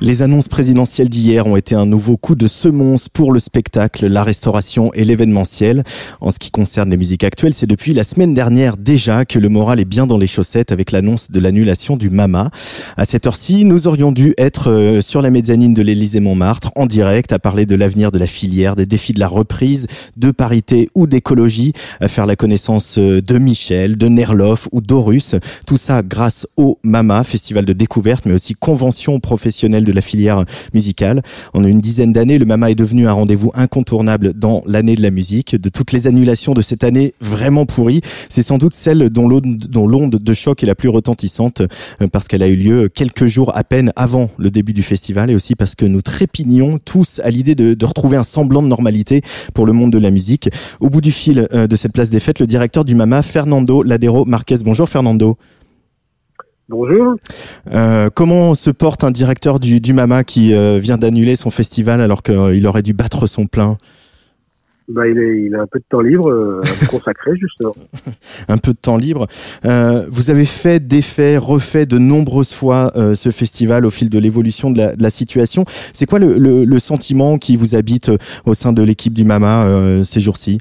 Les annonces présidentielles d'hier ont été un nouveau coup de semonce pour le spectacle, la restauration et l'événementiel. En ce qui concerne les musiques actuelles, c'est depuis la semaine dernière déjà que le moral est bien dans les chaussettes avec l'annonce de l'annulation du MAMA. À cette heure-ci, nous aurions dû être euh, sur la mezzanine de l'Élysée-Montmartre en direct à parler de l'avenir de la filière, des défis de la reprise, de parité ou d'écologie, à faire la connaissance euh, de Michel, de Nerloff ou d'Horus. Tout ça grâce au MAMA, festival de découverte, mais aussi convention professionnelle de la filière musicale. En une dizaine d'années, le MAMA est devenu un rendez-vous incontournable dans l'année de la musique. De toutes les annulations de cette année vraiment pourrie, c'est sans doute celle dont l'onde de choc est la plus retentissante euh, parce qu'elle a eu lieu quelques jours à peine avant le début du festival et aussi parce que nous trépignions tous à l'idée de, de retrouver un semblant de normalité pour le monde de la musique. Au bout du fil euh, de cette place des fêtes, le directeur du MAMA, Fernando Ladero Marquez. Bonjour Fernando. Bonjour. Euh, comment se porte un directeur du, du MAMA qui euh, vient d'annuler son festival alors qu'il aurait dû battre son plein? Bah, il, est, il a un peu de temps libre euh, à consacrer, justement. un peu de temps libre. Euh, vous avez fait, défait, refait de nombreuses fois euh, ce festival au fil de l'évolution de la, de la situation. C'est quoi le, le, le, sentiment qui vous habite au sein de l'équipe du MAMA euh, ces jours-ci?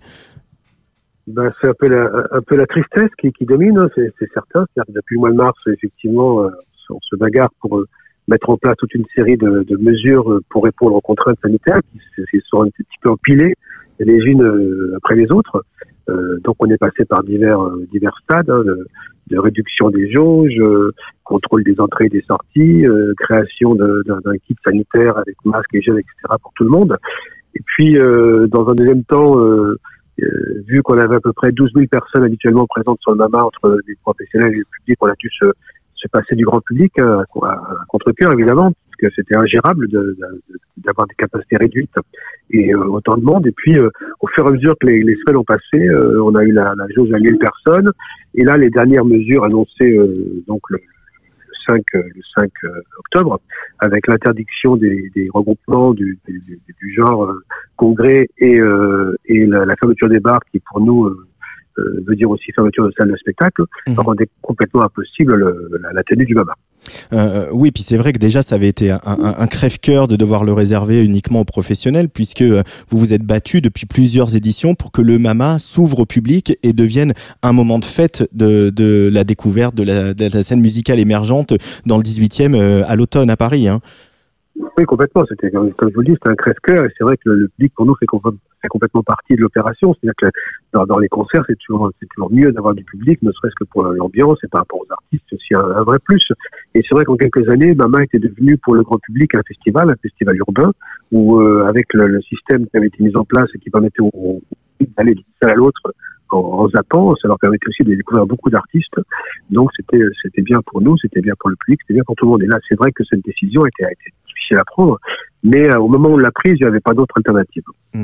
Ben, c'est un peu la, un peu la tristesse qui, qui domine, hein, c'est, certain. C'est-à-dire depuis le mois de mars, effectivement, euh, on se bagarre pour euh, mettre en place toute une série de, de mesures euh, pour répondre aux contraintes sanitaires qui sont un petit peu empilées les unes après les autres. donc on est passé par divers divers stades hein, de, réduction des jauges, contrôle des entrées et des sorties, création d'un kit sanitaire avec masque et gel, etc. pour tout le monde. Et puis dans un deuxième temps euh, vu qu'on avait à peu près 12 000 personnes habituellement présentes sur le MAMA entre les professionnels et le public, on a dû se, se passer du grand public euh, à, contre-cœur évidemment, parce que c'était ingérable d'avoir de, des capacités réduites et euh, autant de monde. Et puis au fur et à mesure que les, les semaines ont passé, on a eu la, la jauge à 1000 personnes. Et là, les dernières mesures annoncées donc le, 5, le 5 octobre, avec l'interdiction des, regroupements du, genre congrès et, euh, et la, la, fermeture des bars qui pour nous euh, euh veut dire aussi fermeture de salles de spectacle, mmh. rendait complètement impossible le, la, la, tenue du MAMA. Euh, euh, oui, puis c'est vrai que déjà ça avait été un, un, un crève-cœur de devoir le réserver uniquement aux professionnels, puisque vous vous êtes battu depuis plusieurs éditions pour que le MAMA s'ouvre au public et devienne un moment de fête de, de la découverte de la, de la, scène musicale émergente dans le 18e à l'automne à Paris. Hein. Oui, complètement. C'était, comme je vous le dis, c'était un crève-cœur. Et c'est vrai que le, public, pour nous, fait, complètement partie de l'opération. C'est-à-dire que dans, les concerts, c'est toujours, c'est toujours mieux d'avoir du public, ne serait-ce que pour l'ambiance et par rapport aux artistes, c'est aussi un, vrai plus. Et c'est vrai qu'en quelques années, Mama était devenu pour le grand public un festival, un festival urbain, où, euh, avec le, système qui avait été mis en place et qui permettait aux, d'aller d'une salle à l'autre en, en zappant, ça leur permettait aussi de découvrir beaucoup d'artistes. Donc c'était c'était bien pour nous, c'était bien pour le public, c'était bien pour tout le monde. Et là, c'est vrai que cette décision a été, a été prendre, mais euh, au moment où on l'a prise, il n'y avait pas d'autre alternative. Mmh.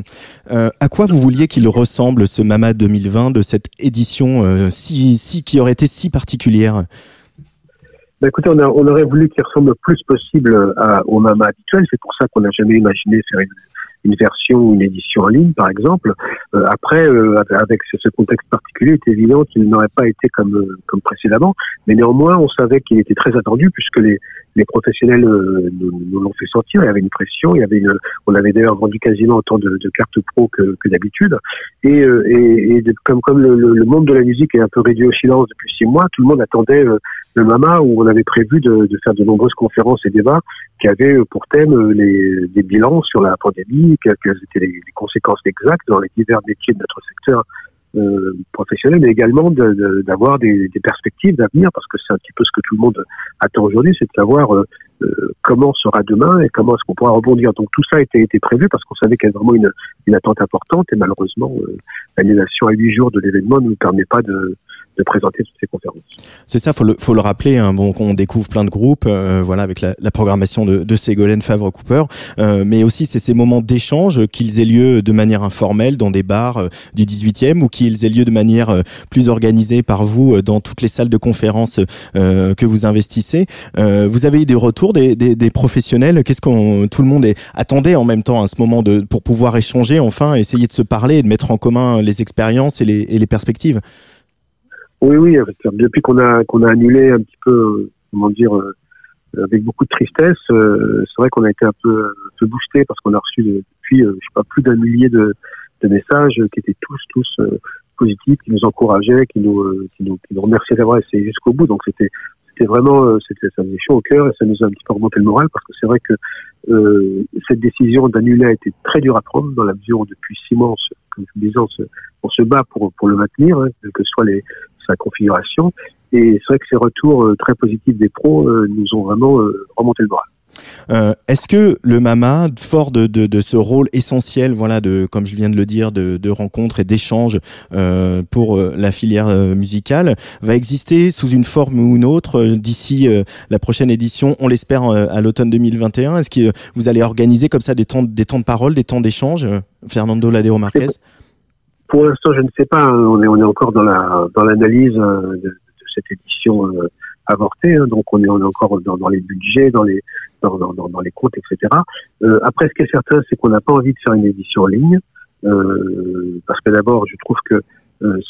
Euh, à quoi vous vouliez qu'il ressemble ce Mama 2020 de cette édition euh, si, si qui aurait été si particulière? Ben écoutez, on, a, on, aurait voulu qu'il ressemble le plus possible à, au Mama habituel. C'est pour ça qu'on n'a jamais imaginé faire une, une version ou une édition en ligne, par exemple. Euh, après, euh, avec ce contexte particulier, il est évident qu'il n'aurait pas été comme, euh, comme précédemment, mais néanmoins, on savait qu'il était très attendu puisque les, les professionnels euh, nous, nous l'ont fait sentir. Il y avait une pression, il y avait une, on avait d'ailleurs vendu quasiment autant de, de cartes pro que, que d'habitude. Et, euh, et, et de, comme, comme le, le, monde de la musique est un peu réduit au silence depuis six mois, tout le monde attendait le MAMA où on avait prévu de, de, faire de nombreuses conférences et débats qui avaient pour thème les, des bilans sur la pandémie, quelles, étaient les, les, conséquences exactes dans les divers métiers de notre secteur euh, mais également d'avoir de, de, des, perspectives d'avenir, parce que c'est un petit peu ce que tout le monde attend aujourd'hui, c'est de savoir euh, comment sera demain et comment est-ce qu'on pourra rebondir. Donc tout ça a été, prévu parce qu'on savait qu'il y avait vraiment une, une attente importante et malheureusement l'annulation à huit jours de l'événement ne nous permet pas de, de présenter toutes ces conférences. C'est ça, faut le, faut le rappeler. Hein, bon, on découvre plein de groupes, euh, voilà, avec la, la, programmation de, de Ségolène Favre Cooper, euh, mais aussi c'est ces moments d'échange qu'ils aient lieu de manière informelle dans des bars euh, du 18e ou qu'ils aient lieu de manière euh, plus organisée par vous dans toutes les salles de conférences que vous investissez. vous avez eu des retours des, des, des professionnels? Qu'est-ce qu'on tout le monde est, attendait en même temps à ce moment de pour pouvoir échanger, enfin essayer de se parler et de mettre en commun les expériences et les, et les perspectives? Oui, oui, depuis qu'on a qu'on a annulé un petit peu, comment dire, euh, avec beaucoup de tristesse, euh, c'est vrai qu'on a été un peu, un peu boosté parce qu'on a reçu depuis, euh, je sais pas, plus d'un millier de, messages qui étaient tous, tous positifs, qui nous encourageaient, qui nous, qui nous, qui nous remerciaient d'avoir essayé jusqu'au bout. Donc c'était, c'était vraiment, c'était, ça faisait chaud au cœur et ça nous a un petit peu remonté le moral parce que c'est vrai que euh, cette décision d'annuler a été très dure à prendre dans la mesure où depuis six mois, on comme je disais, on se, on se bat pour, pour le maintenir, hein, que ce soit les, sa configuration. Et c'est vrai que ces retours euh, très positifs des pros euh, nous ont vraiment euh, remonté le bras. Euh, Est-ce que le Mama, fort de, de, de, ce rôle essentiel, voilà, de comme je viens de le dire, de, de rencontres et d'échanges euh, pour la filière musicale, va exister sous une forme ou une autre d'ici la prochaine édition On l'espère à l'automne 2021. Est-ce que vous allez organiser comme ça des temps, des temps de parole, des temps d'échange, Fernando Ladeo Marquez? Pour l'instant, je ne sais pas. Hein. On est, encore dans la dans l'analyse euh, de, cette édition euh, avortée. Hein. donc, on est, encore dans, les budgets, dans les dans, les comptes, etc. Euh, après, ce qui est certain, c'est qu'on n'a pas envie de faire une édition en ligne, euh, parce que d'abord, je trouve que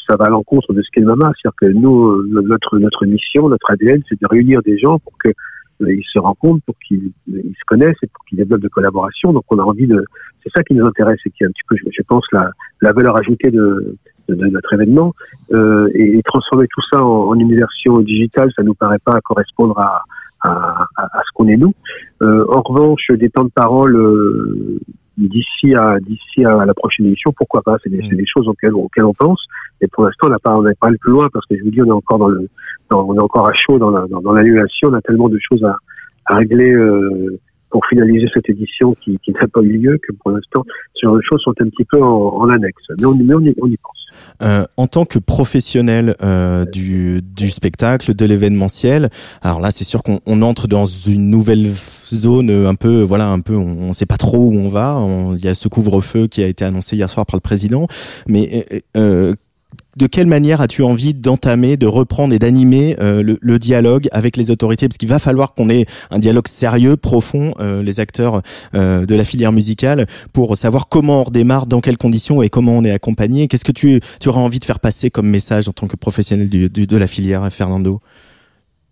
ça va à l'encontre de ce qu'est le MAMA. C'est-à-dire que nous, notre notre mission, notre ADN, c'est de réunir des gens pour que ils se rencontrent, pour qu'ils se connaissent et pour qu'ils développent de collaboration. Donc on a envie de, c'est ça qui nous intéresse et qui est un petit peu, je, pense, la, la valeur ajoutée de, de, notre événement. Euh, et, transformer tout ça en, en, une version digitale, ça nous paraît pas correspondre à, à, à, ce qu'on est nous. Euh, en revanche, des temps de parole euh, d'ici à d'ici à la prochaine édition, pourquoi pas C'est des, mmh. des, choses auxquelles, auxquelles on pense. Et pour l'instant, on n'a pas on n'est pas allé plus loin parce que je vous dis, on est encore dans le dans, on est encore à chaud dans l'annulation. Dans, on a tellement de choses à, à régler. Euh, pour finaliser cette édition qui, qui n'a pas eu lieu, que pour l'instant, ce genre de choses sont un petit peu en, annexe. Mais on, y, pense. Euh, en tant que professionnel euh, du, du spectacle, de l'événementiel, alors là, c'est sûr qu'on entre dans une nouvelle zone un peu, voilà, un peu, on ne sait pas trop où on va. il y a ce couvre-feu qui a été annoncé hier soir par le président, mais euh, de quelle manière as-tu envie d'entamer, de reprendre et d'animer euh, le, dialogue avec les autorités? Parce qu'il va falloir qu'on ait un dialogue sérieux, profond, euh, les acteurs euh, de la filière musicale, pour savoir comment on redémarre, dans quelles conditions et comment on est accompagné. Qu'est-ce que tu, tu auras envie de faire passer comme message en tant que professionnel du, de la filière, Fernando?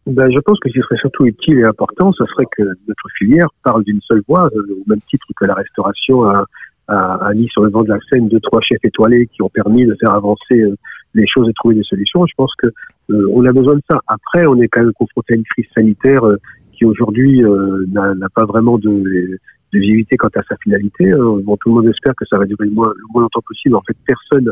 Ben, je pense que ce serait surtout utile et important, ce serait que notre filière parle d'une seule voix, au même titre que la restauration a, a, mis sur le vent de la scène deux, trois chefs étoilés qui ont permis de faire avancer euh, les choses et trouver des solutions. Je pense que euh, on a besoin de ça. Après, on est quand même confronté à une crise sanitaire euh, qui aujourd'hui n'a pas vraiment de, de visibilité quant à sa finalité. Bon, tout le monde espère que ça va durer le moins, le moins longtemps possible. En fait, personne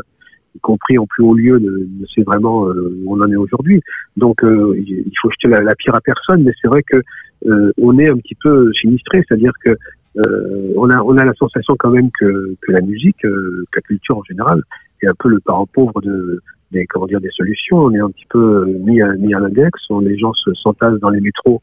y compris en plus haut lieu, ne, sait vraiment où on en est aujourd'hui. Donc, euh, il faut jeter la, la, pierre à personne, mais c'est vrai que euh, on est un petit peu sinistré, c'est-à-dire que euh, on, a, on a la sensation quand même que, que la musique, euh, que la culture en général, est un peu le parent pauvre de, des, comment dire, des solutions. On est un petit peu mis à, mis à l'index. Les gens se s'entassent dans les métros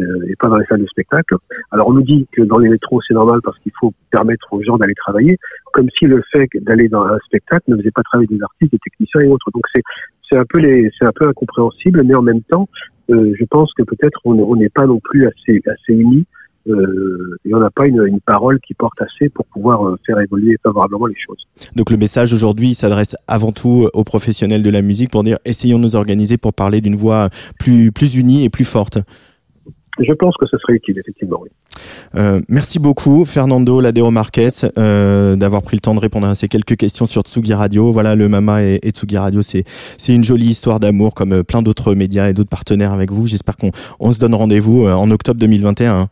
euh, et pas dans les salles de spectacle. Alors on nous dit que dans les métros c'est normal parce qu'il faut permettre aux gens d'aller travailler, comme si le fait d'aller dans un spectacle ne faisait pas travailler des artistes, des techniciens et autres. Donc c'est un peu un peu incompréhensible, mais en même temps, euh, je pense que peut-être on n'est pas non plus assez assez unis euh, et on n'a pas une, une, parole qui porte assez pour pouvoir euh, faire évoluer favorablement les choses. Donc le message aujourd'hui s'adresse avant tout aux professionnels de la musique pour dire essayons de nous organiser pour parler d'une voix plus plus unie et plus forte. Je pense que ce serait utile, effectivement. Oui. Euh, merci beaucoup, Fernando Ladeo Marquez, euh, d'avoir pris le temps de répondre à ces quelques questions sur Tsugi Radio. Voilà, le Mama et, et Tsugi Radio, c'est c'est une jolie histoire d'amour, comme euh, plein d'autres médias et d'autres partenaires avec vous. J'espère qu'on on se donne rendez-vous euh, en octobre 2021.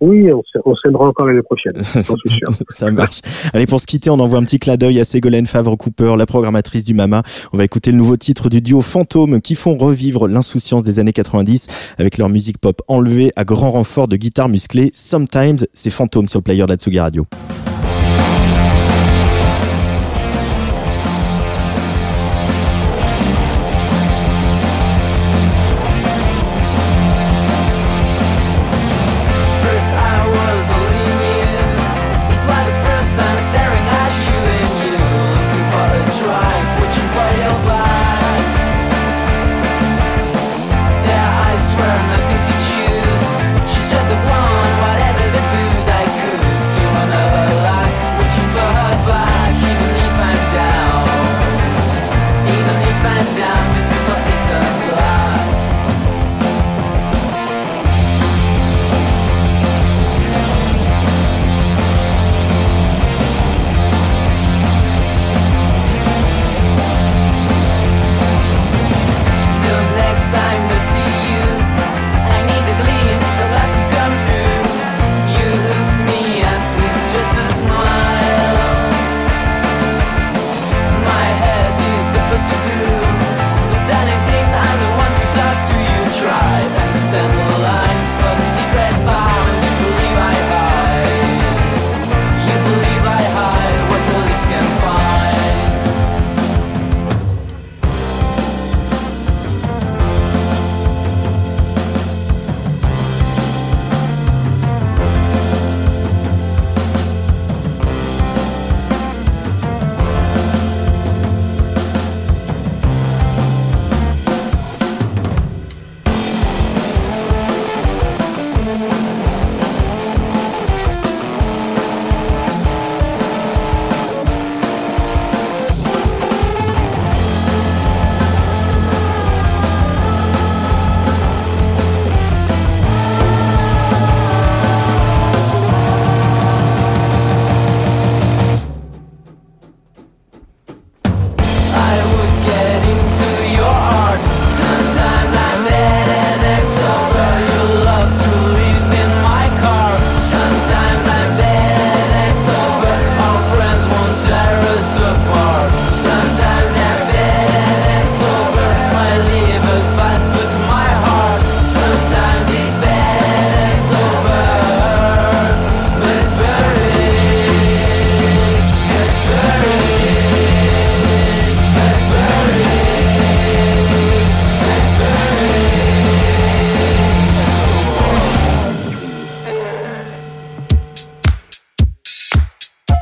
Oui, on s'aimera encore l'année prochaine, j'en suis sûr. Ça marche. Allez, pour se quitter, on envoie un petit clin d'œil à Ségolène Favre-Cooper, la programmatrice du Mama. On va écouter le nouveau titre du duo Fantôme qui font revivre l'insouciance des années 90 avec leur musique pop enlevée à grand renfort de guitare musclée. Sometimes, c'est Fantôme sur le player d'Atsugi Radio.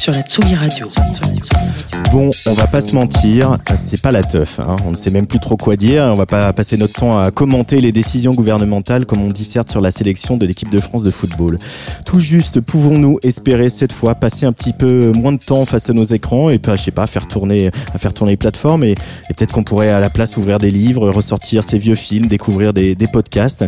sur la Radio. Bon, on va pas se mentir, c'est pas la teuf. Hein. On ne sait même plus trop quoi dire. On va pas passer notre temps à commenter les décisions gouvernementales comme on disserte sur la sélection de l'équipe de France de football. Tout juste, pouvons-nous espérer cette fois passer un petit peu moins de temps face à nos écrans et pas, je sais pas, faire tourner, à faire tourner les plateformes et, peut-être qu'on pourrait à la place ouvrir des livres, ressortir ces vieux films, découvrir des podcasts.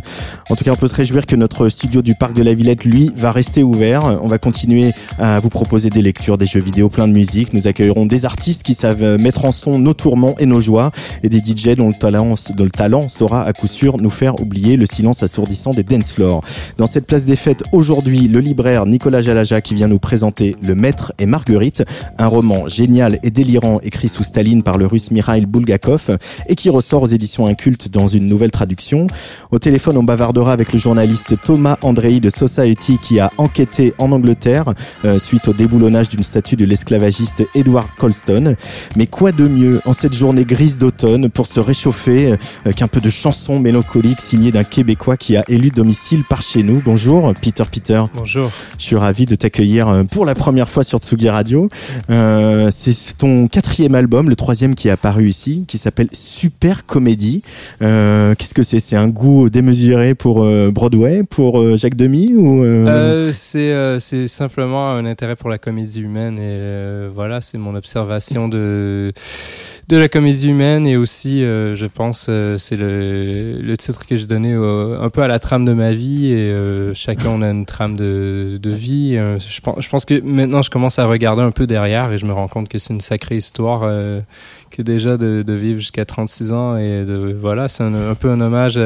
En tout cas, on peut se réjouir que notre studio du parc de la Villette, lui, va rester ouvert. On va continuer à vous proposer des lectures des jeux vidéo, plein de musique. Nous accueillerons des artistes qui savent mettre en son nos tourments et nos joies et des DJ dont le talent, dont le talent saura à coup sûr nous faire oublier le silence assourdissant des dance floors. Dans cette place des fêtes, aujourd'hui, le libraire Nicolas Jalaja qui vient nous présenter Le Maître et Marguerite, un roman génial et délirant écrit sous Staline par le russe Mikhail Bulgakov et qui ressort aux éditions Incultes dans une nouvelle traduction. Au téléphone, on bavardera avec le journaliste Thomas Andrei de Society qui a enquêté en Angleterre euh, suite au déboulonnage d'une statue de l'esclavagiste Edward Colston. Mais quoi de mieux en cette journée grise d'automne pour se réchauffer euh, qu'un peu de chanson mélancolique signée d'un Québécois qui a élu domicile par chez nous. Bonjour Peter Peter. Bonjour. Je suis ravi de t'accueillir euh, pour la première fois sur Tsugi Radio. Euh, c'est ton quatrième album, le troisième qui est apparu ici, qui s'appelle Super Comédie. Euh, Qu'est-ce que c'est? C'est un goût démesuré pour Broadway, pour Jacques Demy ou C'est simplement un intérêt pour la comédie humaine et euh, voilà, c'est mon observation de de la comédie humaine et aussi, euh, je pense, euh, c'est le, titre que j'ai donné un peu à la trame de ma vie et chacun on a une trame de, vie. je, pense, je pense que maintenant je commence à regarder un peu derrière et je me rends compte que c'est une sacrée histoire que déjà de, vivre jusqu'à 36 ans et de voilà, c'est un, un, peu un hommage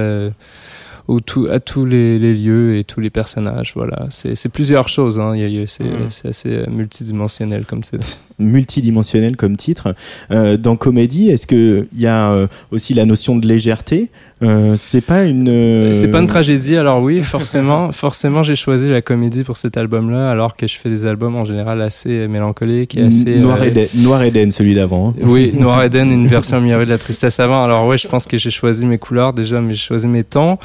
ou tout, à tous les, les, lieux et tous les personnages. Voilà, c'est plusieurs choses. Hein. C'est mm. assez euh, multidimensionnel comme titre. multidimensionnel comme titre. Euh, dans comédie, est-ce qu'il y a euh, aussi la notion de légèreté? Euh, c'est pas une. Euh, c'est pas une tragédie. Alors oui, forcément, forcément, j'ai choisi la comédie pour cet album-là, alors que je fais des albums en général assez mélancoliques et assez. Noir, euh... Eden, Noir Eden, celui d'avant. Hein. Oui, Noir Eden, une version améliorée de la tristesse avant. Alors ouais, je pense que j'ai choisi mes couleurs déjà, mais j'ai choisi mes tons.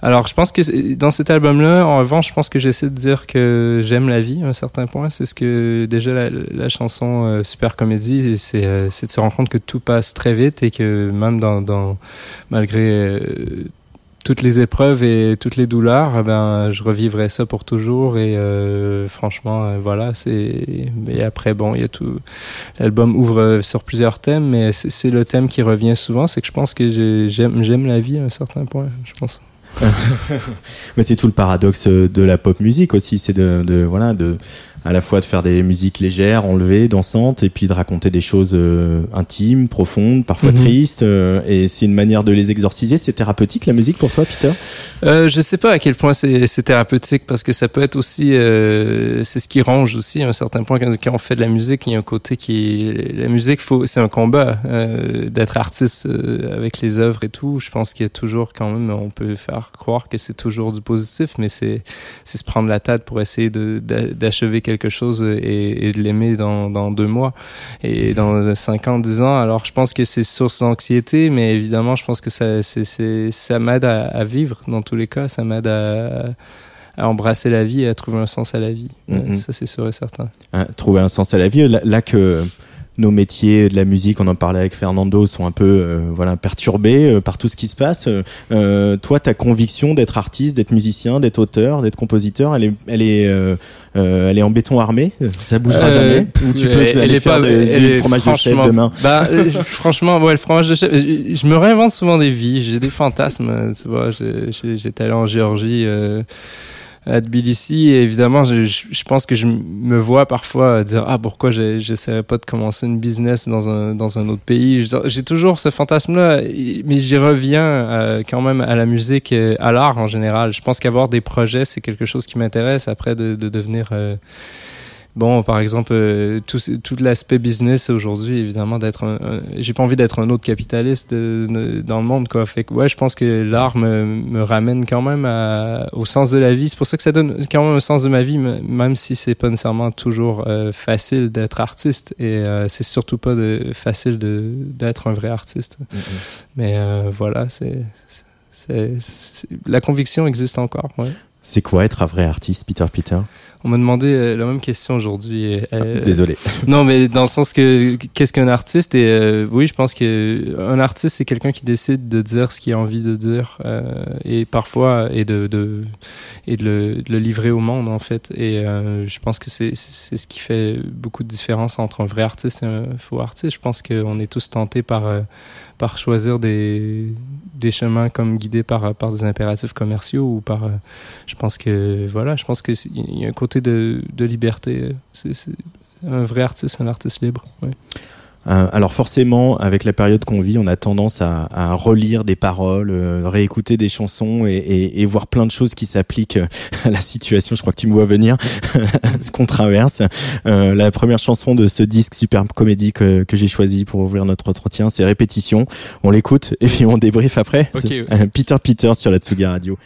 Alors je pense que dans cet album-là, en revanche, je pense que j'essaie de dire que j'aime la vie à un certain point. C'est ce que déjà la, la chanson euh, Super Comédie, c'est de se rendre compte que tout passe très vite et que même dans, dans malgré toutes les épreuves et toutes les douleurs, eh ben je revivrai ça pour toujours et euh, franchement euh, voilà c'est mais après bon il y a tout l'album ouvre sur plusieurs thèmes mais c'est le thème qui revient souvent c'est que je pense que j'aime la vie à un certain point je pense. Mais c'est tout le paradoxe de la pop musique aussi c'est de voilà de à la fois de faire des musiques légères, enlevées, dansantes, et puis de raconter des choses euh, intimes, profondes, parfois mhm. tristes. Euh, et c'est une manière de les exorciser. C'est thérapeutique la musique pour toi, Peter? Euh, Je sais pas à quel point c'est thérapeutique parce que ça peut être aussi, euh, c'est ce qui range aussi à un certain point quand, quand, on fait de la musique. Il y a un côté qui, la musique, faut, c'est un combat d'être artiste avec les œuvres et tout. Je pense qu'il y a toujours quand même, on peut faire croire que c'est toujours du positif, mais c'est c'est se prendre la tête pour essayer d'achever quelque chose et, de l'aimer dans, dans, deux mois et dans cinq ans, dix ans. Alors, je pense que c'est source d'anxiété, mais évidemment, je pense que ça, ça m'aide à, vivre dans tous les cas. Ça m'aide à, à embrasser la vie et à trouver un sens à la vie. Mm-hmm. Ça, c'est sûr et certain. Hein, trouver un sens à la vie. là que nos métiers de la musique, on en parlait avec Fernando, sont un peu euh, voilà perturbés euh, par tout ce qui se passe. Euh, toi, ta conviction d'être artiste, d'être musicien, d'être auteur, d'être compositeur, elle est, elle est, elle est en béton armé? Ça bougera jamais? Ou tu peux elle, aller faire du fromage de chef demain? Bah, franchement, ouais, le fromage de chef. Je, me réinvente souvent des vies. J'ai des fantasmes. Tu vois, j'étais allé en Géorgie à Tbilissi. Et évidemment, je, je, pense que je me vois parfois dire ah pourquoi j'essaierais pas de commencer une business dans un dans un autre pays? J'ai toujours ce fantasme-là, mais j'y reviens euh, quand même à la musique, à l'art en général. Je pense qu'avoir des projets, c'est quelque chose qui m'intéresse après de, de devenir euh, bon, par exemple, euh, tout, tout l'aspect business aujourd'hui, évidemment, d'être j'ai pas envie d'être un autre capitaliste dans le monde, quoi. Fait que, ouais, je pense que l'art me, me ramène quand même au sens de la vie. C'est pour ça que ça donne quand même un sens de ma vie, même si c'est pas nécessairement toujours euh, facile d'être artiste. Et euh, c'est surtout pas de, facile d'être un vrai artiste. Mm-hmm. Mais voilà, c'est, la conviction existe encore, ouais. C'est quoi être un vrai artiste, Peter Peter? On m'a demandé euh, la même question aujourd'hui. Euh, Désolé. Non, mais dans le sens que qu'est-ce qu'un artiste? Et euh, oui, je pense que un artiste c'est quelqu'un qui décide de dire ce qu'il a envie de dire et parfois et de, de et de le, de le, livrer au monde en fait. Et je pense que c'est c'est ce qui fait beaucoup de différence entre un vrai artiste et un faux artiste. Je pense qu'on est tous tentés par par choisir des, des chemins comme guidés par, par des impératifs commerciaux ou par. Euh, je pense que, voilà, je pense qu'il y a un côté de, de liberté. C'est un vrai artiste, un artiste libre. Euh, alors forcément, avec la période qu'on vit, on a tendance à, à relire des paroles, euh, réécouter des chansons et, et, et, voir plein de choses qui s'appliquent à la situation. Je crois que tu me vois venir, ce qu'on traverse. Euh, la première chanson de ce disque superbe comédie que, que j'ai choisi pour ouvrir notre entretien, c'est Répétition. On l'écoute et puis on débrief après. Okay, Peter Peter sur la Tsuga Radio.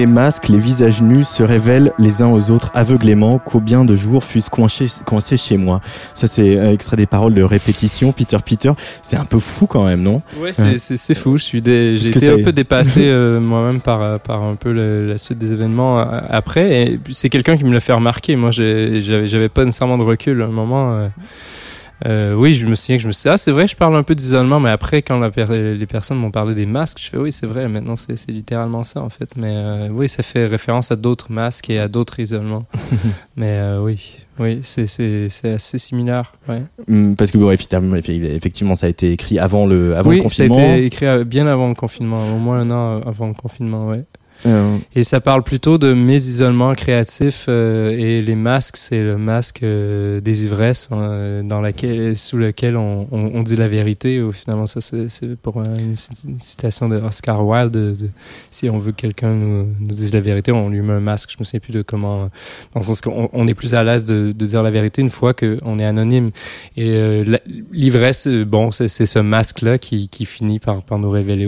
Les masques, les visages nus se révèlent les uns aux autres aveuglément. Combien de jours fussent coincés, coincés chez moi Ça, c'est un extrait des paroles de répétition. Peter Peter, c'est un peu fou quand même, non? Ouais, c'est, fou. Je suis dé- j'ai été un peu dépassé euh, moi-même par, euh, par un peu la suite des événements euh, après. C'est quelqu'un qui me l'a fait remarquer. Moi, j'avais, j'avais pas nécessairement de recul à un moment. euh, euh, oui, je me souviens que je me suis dit, ah, c'est vrai, je parle un peu d'isolement, mais après, quand la per- les personnes m'ont parlé des masques, je fais, oui, c'est vrai, maintenant, c'est, littéralement ça, en fait. Mais euh, oui, ça fait référence à d'autres masques et à d'autres isolements. mais euh, oui, oui, c'est, assez similaire. Ouais. Hum, Parce que bon, effectivement, ça a été écrit avant le, avant oui, le confinement. ça a été écrit euh, bien avant le confinement, au moins un an avant le confinement, ouais. Euh, Et ça parle plutôt de mes isolements créatifs euh, et les masques, c'est le masque euh, des ivresses hein, dans laquelle, sous lequel on, on, on dit la vérité. Ou finalement, ça c'est pour euh, une, ci- une citation de Oscar Wilde. de- de- si on veut que quelqu'un nous, nous dise la vérité, on lui met un masque. Je me souviens plus de comment. Dans le sens qu'on on est plus à l'aise de, de dire la vérité une fois qu'on est anonyme. Et euh, l'ivresse, bon, c'est ce masque-là qui, qui finit par, par nous révéler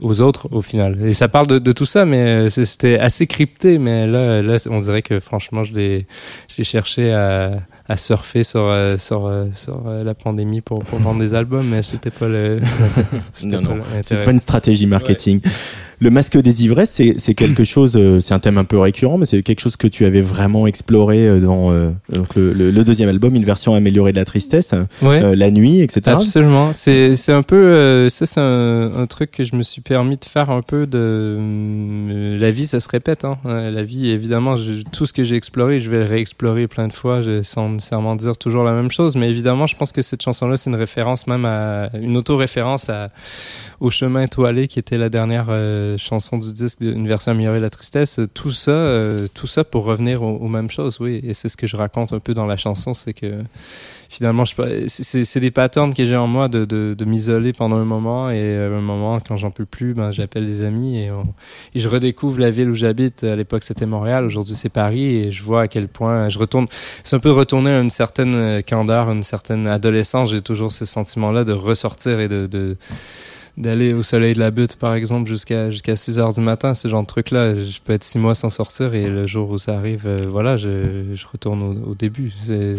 aux autres au final. Et ça parle de, de tout ça, mais euh, c'était assez crypté. Mais là, là, on dirait que franchement, j'ai cherché à, à surfer sur euh, sur euh, sur la pandémie pour, pour vendre des albums, mais c'était pas le. c'était Non, c'est pas une stratégie marketing. Le masque des ivresses, c'est quelque chose, euh, c'est un thème un peu récurrent, mais c'est quelque chose que tu avais vraiment exploré euh, dans euh, donc le, le- le deuxième album, une version améliorée de la tristesse, Ouais. euh, la nuit, etc. Absolument. C'est c'est un peu euh, ça c'est un, un truc que je me suis permis de faire un peu de la vie ça se répète hein. La vie évidemment je- tout ce que j'ai exploré je vais le réexplorer plein de fois je, sans nécessairement dire toujours la même chose mais évidemment je pense que cette chanson là c'est une référence même à une auto-référence à au chemin étoilé qui était la dernière euh, chanson du disque d'une version améliorée de la tristesse tout ça euh, tout ça pour revenir aux, aux mêmes choses oui et c'est ce que je raconte un peu dans la chanson c'est que finalement, je c'est- des patterns que j'ai en moi de, de, de m'isoler pendant un moment et à un moment, quand j'en peux plus, ben, j'appelle des amis et, on- et je redécouvre la ville où j'habite. À l'époque, c'était Montréal, aujourd'hui, c'est Paris et je vois à quel point je retourne. C'est un peu retourner à une certaine euh, candeur, une certaine adolescence. J'ai toujours ce sentiment-là de ressortir et de, de d'aller au soleil de la butte, par exemple, jusqu'à jusqu'à 6 heures du matin, ce genre de truc-là. Je peux être six mois sans sortir et le jour où ça arrive, euh, voilà, je, je retourne au, au début.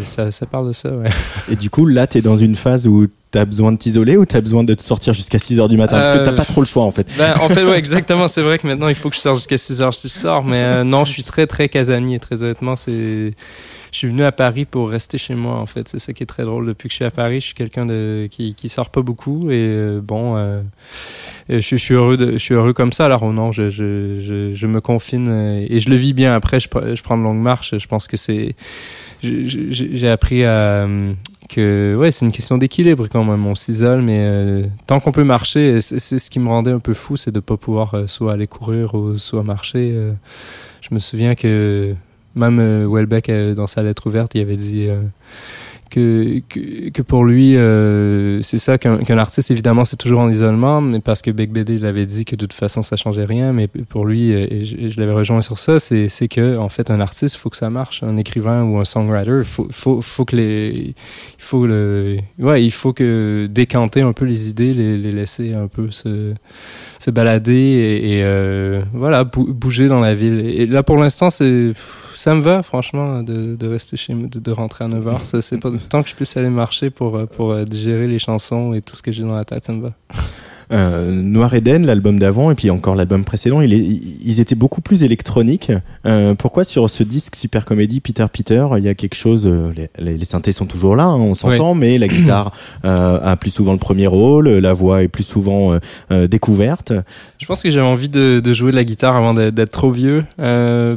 Ça, ça parle de ça, ouais. Et du coup, là, t'es dans une phase où t'as besoin de t'isoler ou t'as besoin de te sortir jusqu'à 6 heures du matin? Parce que Euh, t'as pas trop le choix, en fait. Ben, en fait, ouais, exactement. C'est vrai que maintenant, il faut que je sorte jusqu'à 6 heures si je sors. Mais euh, non, je suis très, très casanier. Très honnêtement, c'est je suis venu à Paris pour rester chez moi en fait. C'est ça qui est très drôle. Depuis que je suis à Paris, je suis quelqu'un de qui qui sort pas beaucoup et euh, bon, euh, je, je, suis heureux de, je suis heureux comme ça. Alors oh non, je je, je, je me confine et je le vis bien. Après, je, je prends de longues marches. Je pense que c'est j'ai appris à que ouais c'est une question d'équilibre quand même on s'isole mais euh, tant qu'on peut marcher c'est ce qui me rendait un peu fou c'est de pas pouvoir euh, soit aller courir ou soit marcher euh. je me souviens que même Welbeck dans sa lettre ouverte il avait dit que, que, que, pour lui, euh, c'est ça qu'un qu artiste, évidemment, c'est toujours en isolement, mais parce que Beck BD l'avait dit que de toute façon, ça changeait rien, mais pour lui, euh, et je, je l'avais rejoint sur ça, c'est que, en fait, un artiste, il faut que ça marche. Un écrivain ou un songwriter, faut, faut, faut que les, il faut le, ouais, il faut que décanter un peu les idées, les, les laisser un peu se, se balader et, euh, voilà, bouger dans la ville. Et là, pour l'instant, c'est, ça me va, franchement, de, de rester chez de, de, rentrer à 9h. C'est pas tant que je puisse aller marcher pour, pour digérer les chansons et tout ce que j'ai dans la tête, ça me va. Euh, Noir Eden, l'album d'avant, et puis encore l'album précédent, il est, ils étaient beaucoup plus électroniques. Euh, pourquoi sur ce disque Super Comedy Peter Peter, il y a quelque chose, euh, les, les, synthés sont toujours là, hein, on s'entend, mais la guitare euh, a plus souvent le premier rôle, la voix est plus souvent euh, découverte. Je pense que j'avais envie de, de, jouer de la guitare avant d'être trop vieux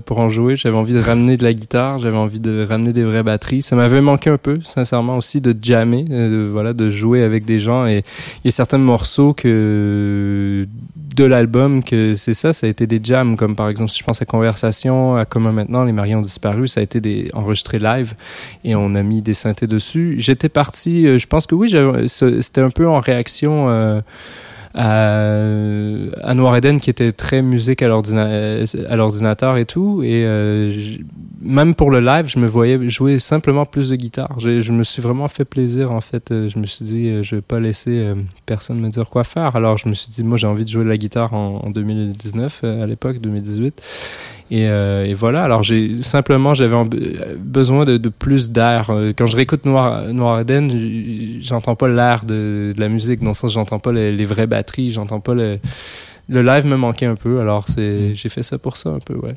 pour en jouer. J'avais envie de ramener de la guitare, j'avais envie de ramener des vraies batteries. Ça m'avait manqué un peu, sincèrement aussi, de jammer, de, voilà, de jouer avec des gens. Et il y a certains morceaux que de l'album que c'est ça, ça a été des jams, comme par exemple, si je pense à Conversation, à Comment maintenant, Les Maris ont disparu, ça a été des enregistrés live et on a mis des synthés dessus. J'étais parti, euh, je pense que oui, c'était un peu en réaction. Euh, à, Noir Eden qui était très musique à l'ordinateur et tout. Et euh, même pour le live, je me voyais jouer simplement plus de guitare. Je, me suis vraiment fait plaisir en fait. Je me suis dit, euh, je vais pas laisser euh, personne me dire quoi faire. Alors je me suis dit, moi j'ai envie de jouer de la guitare en, en 2019 euh, à l'époque, 2018. Et, euh, et, voilà. Alors j'ai simplement j'avais besoin de, plus d'air. Euh, quand je réécoute Noir Noir Eden, j'entends pas l'air de, la musique dans le sens j'entends pas les, les vraies batteries, j'entends pas le le live me manquait un peu, alors c'est j'ai fait ça pour ça un peu, ouais.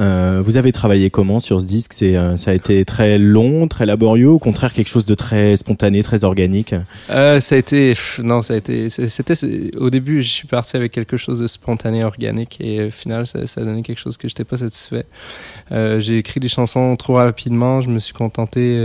Euh, vous avez travaillé comment sur ce disque? C'est euh, ça a été très long, très laborieux, au contraire quelque chose de très spontané, très organique? Euh, ça a été non, ça a été c'était au début je suis parti avec quelque chose de spontané, organique et au final ça, a donné quelque chose que j'étais pas satisfait. J'ai écrit des chansons trop rapidement, je me suis contenté,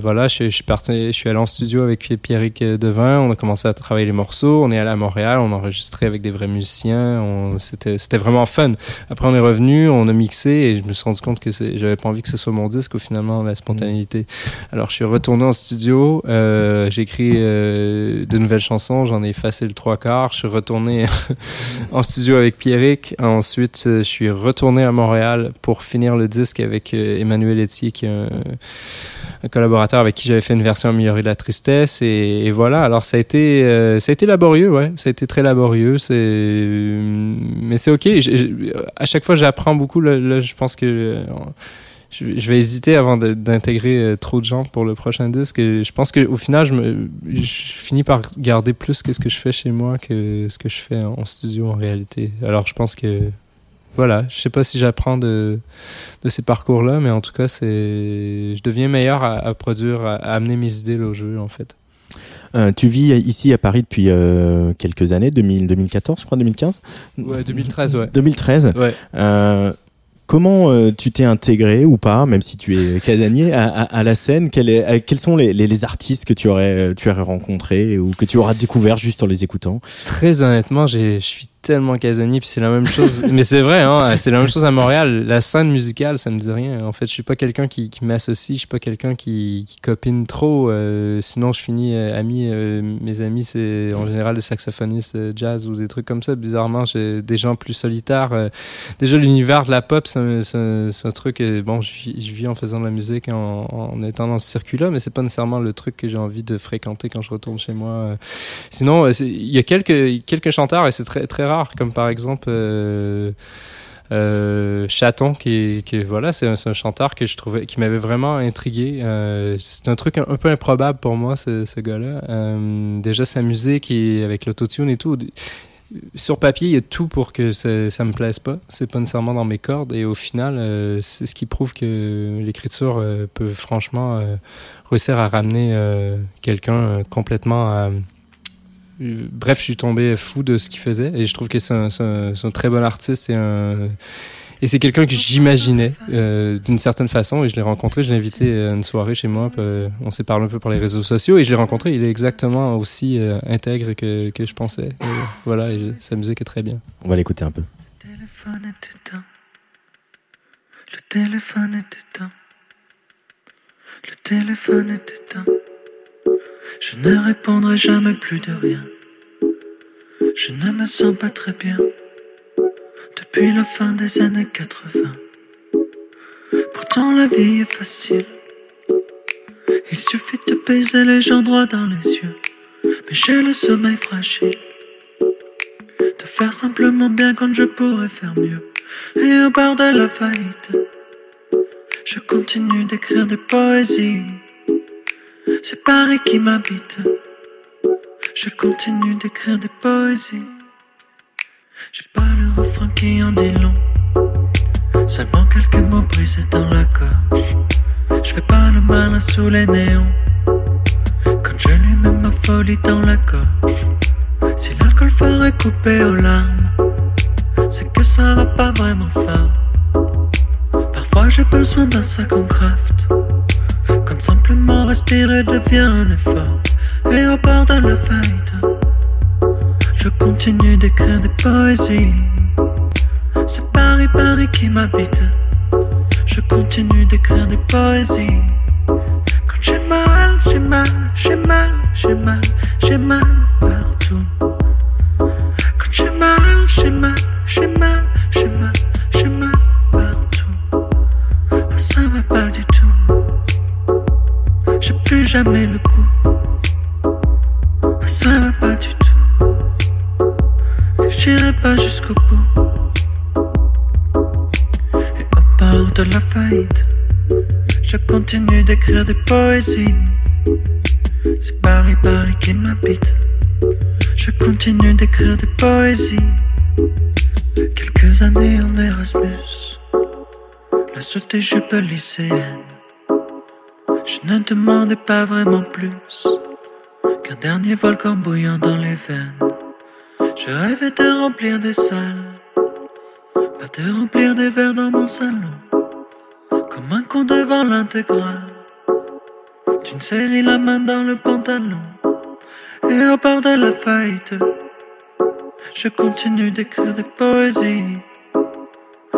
voilà, je, suis parti, je suis allé en studio avec Pierrick Devin, on a commencé à travailler les morceaux, on est allé à Montréal, on a enregistré avec des vrais musiciens, c'était c'était vraiment fun. Après on est revenu, on a mixé et je me suis rendu compte que j'avais pas envie que ce soit mon disque, au finalement la spontanéité. Alors je suis retourné en studio, euh, j'ai écrit euh, de nouvelles chansons, j'en ai effacé le trois quarts, je suis retourné en studio avec Pierrick, ensuite je suis retourné à Montréal pour finir le disque avec euh, Emmanuel Etier, qui est un, un, collaborateur avec qui j'avais fait une version améliorée de la tristesse. Et, voilà, alors ça a été, euh, ça a été laborieux, ouais, ça a été très laborieux. Mais c'est ok. À chaque fois, j'apprends beaucoup. Là, je pense que euh, je, vais hésiter avant d'intégrer trop de gens pour le prochain disque. Je pense qu'au final, je, me, finis par garder plus ce que je fais chez moi que ce que je fais en studio en réalité. Alors je pense que voilà, je sais pas si j'apprends de, de ces parcours-là, mais en tout cas, c'est, je deviens meilleur à, à produire, à, à, amener mes idées au jeu, en fait. Euh, tu vis ici à Paris depuis euh, quelques années, 2000, 2014, je crois, 2015 Ouais, 2013, ouais. 2013. Ouais. Euh, comment euh, tu t'es intégré ou pas, même si tu es casanier, à, à, à la scène? Quel est, à, Quels sont les, les, les, artistes que tu aurais, tu aurais rencontrés ou que tu auras découvert juste en les écoutant? Très honnêtement, je suis tellement casanier puis c'est la même chose. Mais c'est vrai hein c'est la même chose à Montréal. La scène musicale ça me dit rien. En fait je suis pas quelqu'un qui, qui m'associe je suis pas quelqu'un qui, qui copine trop euh, sinon je finis euh, ami euh, mes amis c'est en général des saxophonistes euh, jazz ou des trucs comme ça. Bizarrement j'ai des gens plus solitaires déjà l'univers de la pop c'est un, truc bon je, vis en faisant de la musique en, en étant dans ce circuit là mais c'est pas nécessairement le truc que j'ai envie de fréquenter quand je retourne chez moi. Sinon il y a quelques quelques chanteurs et c'est très très rare, comme par exemple euh, euh, Chaton, qui, qui voilà, c'est un, chanteur que je trouvais, qui m'avait vraiment intrigué. Euh, c'est un truc un, peu improbable pour moi, ce, gars-là. Euh, déjà sa musique et avec l'autotune et tout sur papier, il y a tout pour que ça, ça me plaise pas. C'est pas nécessairement dans mes cordes. Et au final, euh, c'est ce qui prouve que l'écriture euh, peut franchement euh, réussir à ramener euh, quelqu'un euh, complètement à. Bref, je suis tombé fou de ce qu'il faisait et je trouve que c'est un, c'est un- c'est un très bon artiste et un. Et c'est quelqu'un que j'imaginais euh, d'une certaine façon et je l'ai rencontré, je l'ai invité à une soirée chez moi, euh, on s'est parlé un peu par les réseaux sociaux et je l'ai rencontré, il est exactement aussi euh, intègre que, que je pensais. Et voilà, et sa musique est très bien. On va l'écouter un peu. Le téléphone est éteint. Le téléphone est éteint. Le téléphone est éteint. Je ne répondrai jamais plus de rien. Je ne me sens pas très bien. Depuis la fin des années 80. Pourtant la vie est facile. Il suffit de baiser les gens droit dans les yeux. Mais j'ai le sommeil fragile de faire simplement bien quand je pourrais faire mieux. Et au bord de la faillite, je continue d'écrire des poésies. C'est Paris qui m'habite. Je continue d'écrire des poésies. J'ai pas le refrain qui en dit long. Seulement quelques mots brisés dans la gorge. Je fais pas le malin sous les néons. Quand je lui mets ma folie dans la gorge. Si l'alcool ferait couper aux larmes, c'est que ça va pas vraiment fort. Parfois j'ai besoin d'un sac en craft, simplement respirer devient un effort. Et au bord de la faillite, je continue d'écrire des poésies. C'est Paris, Paris qui m'habite. Je continue d'écrire des poésies. Quand j'ai mal, j'ai mal, j'ai mal, j'ai mal, j'ai mal jamais le coup. Ça va pas du tout. J'irai pas jusqu'au bout. Et au bord de la faillite, je continue d'écrire des poésies. C'est Paris, Paris qui m'habite. Je continue d'écrire des poésies. Quelques années en Erasmus, la sous tes jupes lycéennes. Je ne demandais pas vraiment plus qu'un dernier volcan bouillant dans les veines. Je rêvais de remplir des salles, pas de remplir des verres dans mon salon, comme un con devant l'intégrale. D'une série la main dans le pantalon et au bord de la faillite, je continue d'écrire des poésies.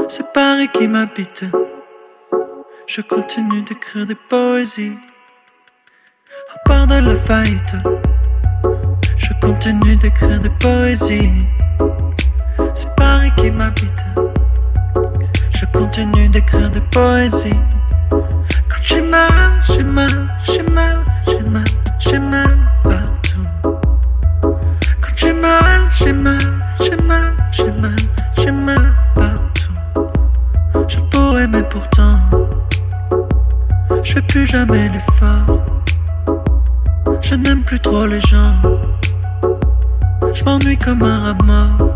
C'est Paris qui m'habite. Je continue d'écrire des poésies. Au bord de la faillite, je continue d'écrire des poésies. C'est Paris qui m'habite. Je continue d'écrire des poésies. Quand j'ai mal, j'ai mal, j'ai mal, j'ai mal, j'ai mal partout. Quand j'ai mal, j'ai mal, j'ai mal, j'ai mal, j'ai mal partout. Je pourrais, mais pourtant, je fais plus jamais l'effort. Je n'aime plus trop les gens. Je m'ennuie comme un rat mort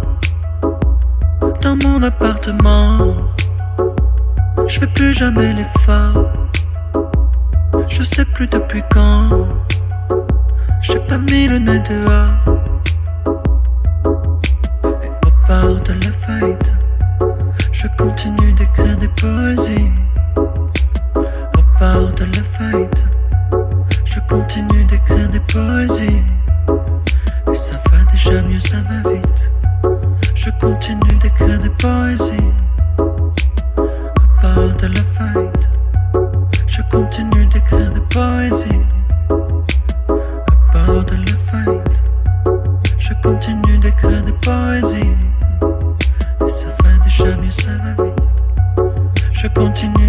dans mon appartement. Je fais plus jamais l'effort. Je sais plus depuis quand. J'ai pas mis le nez dehors. Et au bord de la faillite, je continue d'écrire des poésies. Bord de la faillite, je continue d'écrire des poésies. Et ça va déjà mieux, ça va vite. Je continue d'écrire des poésies. Au bord de la faillite, je continue d'écrire des poésies. Au bord de la faillite, je continue d'écrire des poésies. Et ça va déjà mieux, ça va vite. Je continue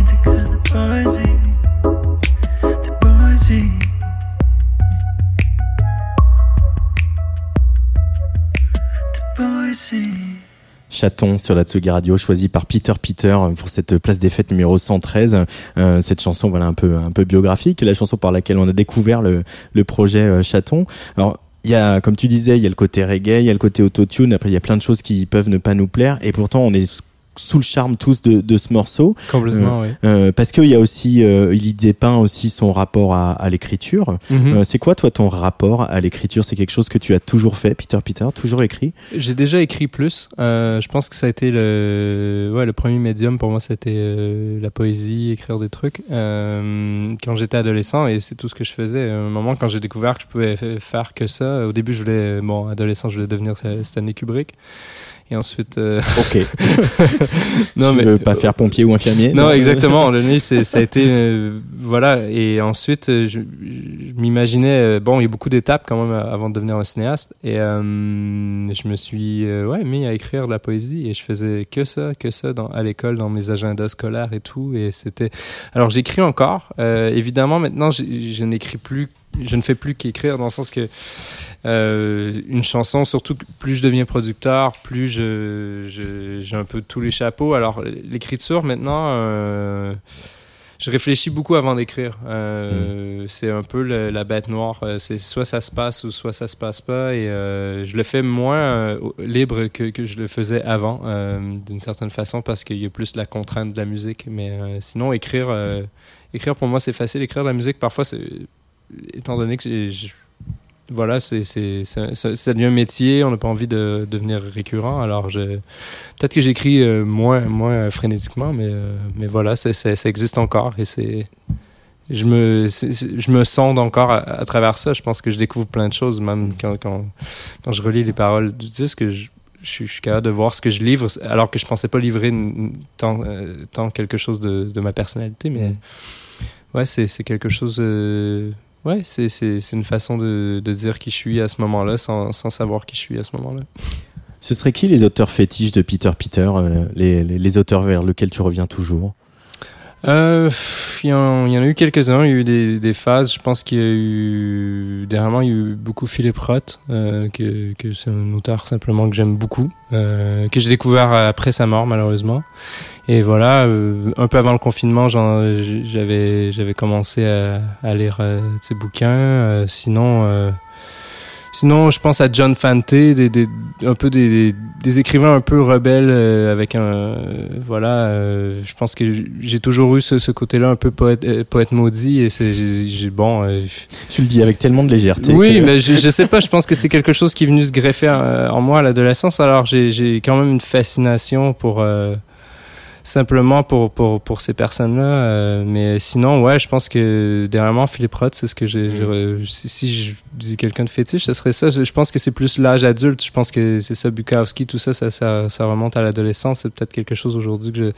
Chaton sur la Tsugi Radio, choisi par Peter Peter pour cette place des fêtes numéro 113. Euh, cette chanson, voilà, un peu, un peu biographique, la chanson par laquelle on a découvert le, le projet euh, Chaton. Alors, il y a, comme tu disais, il y a le côté reggae, il y a le côté autotune. Après, il y a plein de choses qui peuvent ne pas nous plaire. Et pourtant, on est sous le charme tous de, de ce morceau. Complètement, oui. Euh, parce qu'il y a aussi, euh, il y dépeint aussi son rapport à, à l'écriture. Mhm. Euh, c'est quoi, toi, ton rapport à l'écriture? C'est quelque chose que tu as toujours fait, Peter Peter, toujours écrit? J'ai déjà écrit plus. Euh, je pense que ça a été le, ouais, le premier médium pour moi, c'était euh, la poésie, écrire des trucs. Euh, quand j'étais adolescent, et c'est tout ce que je faisais. À un moment, quand j'ai découvert que je pouvais fa- faire que ça, au début, je voulais, bon, adolescent, je voulais devenir Stanley Kubrick. Et ensuite, euh, Ok. non tu mais veux pas faire pompier ou infirmier non, exactement. Le nez, ça a été, euh, voilà. Et ensuite, euh, je, je m'imaginais, euh, bon, il y a beaucoup d'étapes quand même euh, avant de devenir un cinéaste. Et euh, je me suis, euh, ouais, mis à écrire de la poésie et je faisais que ça, que ça dans, à l'école, dans mes agendas scolaires et tout. Et c'était, alors j'écris encore. Euh, évidemment, maintenant, je, je n'écris plus. Je ne fais plus qu'écrire dans le sens que euh, une chanson, surtout que plus je deviens producteur, plus je, j'ai un peu tous les chapeaux. Alors l'écriture maintenant, euh, je réfléchis beaucoup avant d'écrire. Euh, C'est un peu le- la bête noire. C'est soit ça se passe ou soit ça se passe pas. Et je le fais moins libre que, que je le faisais avant, d'une certaine façon, parce qu'il y a plus la contrainte de la musique. Mais sinon, écrire, écrire pour moi c'est facile. Écrire de la musique, parfois, c'est étant donné que je- voilà, c'est, c'est, ça, ça- devient un métier, on n'a pas envie de devenir récurrent. Alors, je, peut-être que j'écris euh, moins, moins frénétiquement, mais, euh, mais voilà, c'est, c'est- ça existe encore et c'est, je me, je me sonde encore à, à travers ça. Je pense que je découvre plein de choses, même quand, quand, quand je relis les paroles du disque. Je, je suis, je suis capable de voir ce que je livre, alors que je pensais pas livrer tant, euh, tant quelque chose de, de ma personnalité, mais ouais, c'est, c'est quelque chose. euh, Ouais, c'est, c'est, c'est une façon de, de dire qui je suis à ce moment-là sans, sans savoir qui je suis à ce moment-là. Ce serait qui les auteurs fétiches de Peter Peter, euh, les, les, les auteurs vers lesquels tu reviens toujours? Euh, Il y, en, il y en a eu quelques-uns, il y a eu des, des phases. Je pense qu'il y a eu. Dernièrement, il y a eu beaucoup Philippe Roth, euh, que, que c'est un auteur simplement que j'aime beaucoup, euh, que j'ai découvert après sa mort, malheureusement. Et voilà, euh, un peu avant le confinement, j'avais j'avais commencé à, à lire euh, ses bouquins. Euh, sinon. euh, Sinon, je pense à John Fante, des, des, un peu des, des, écrivains un peu rebelles euh, avec un euh, voilà. euh, je pense que j'ai toujours eu ce, ce côté-là un peu poète, poète maudit et c'est j'ai- bon. euh, Tu le dis avec tellement de légèreté. oui, que- mais je, je sais pas. Je pense que c'est quelque chose qui est venu se greffer en, en moi à l'adolescence. Alors j'ai j'ai quand même une fascination pour euh, simplement pour pour pour ces personnes-là. euh, mais sinon, ouais, je pense que dernièrement Philippe Roth, c'est ce que j'ai. re- si, je dis quelqu'un de fétiche, ce serait ça. Je, pense que c'est plus l'âge adulte. Je pense que c'est ça, Bukowski, tout ça, ça, ça, ça remonte à l'adolescence. C'est peut-être quelque chose aujourd'hui que je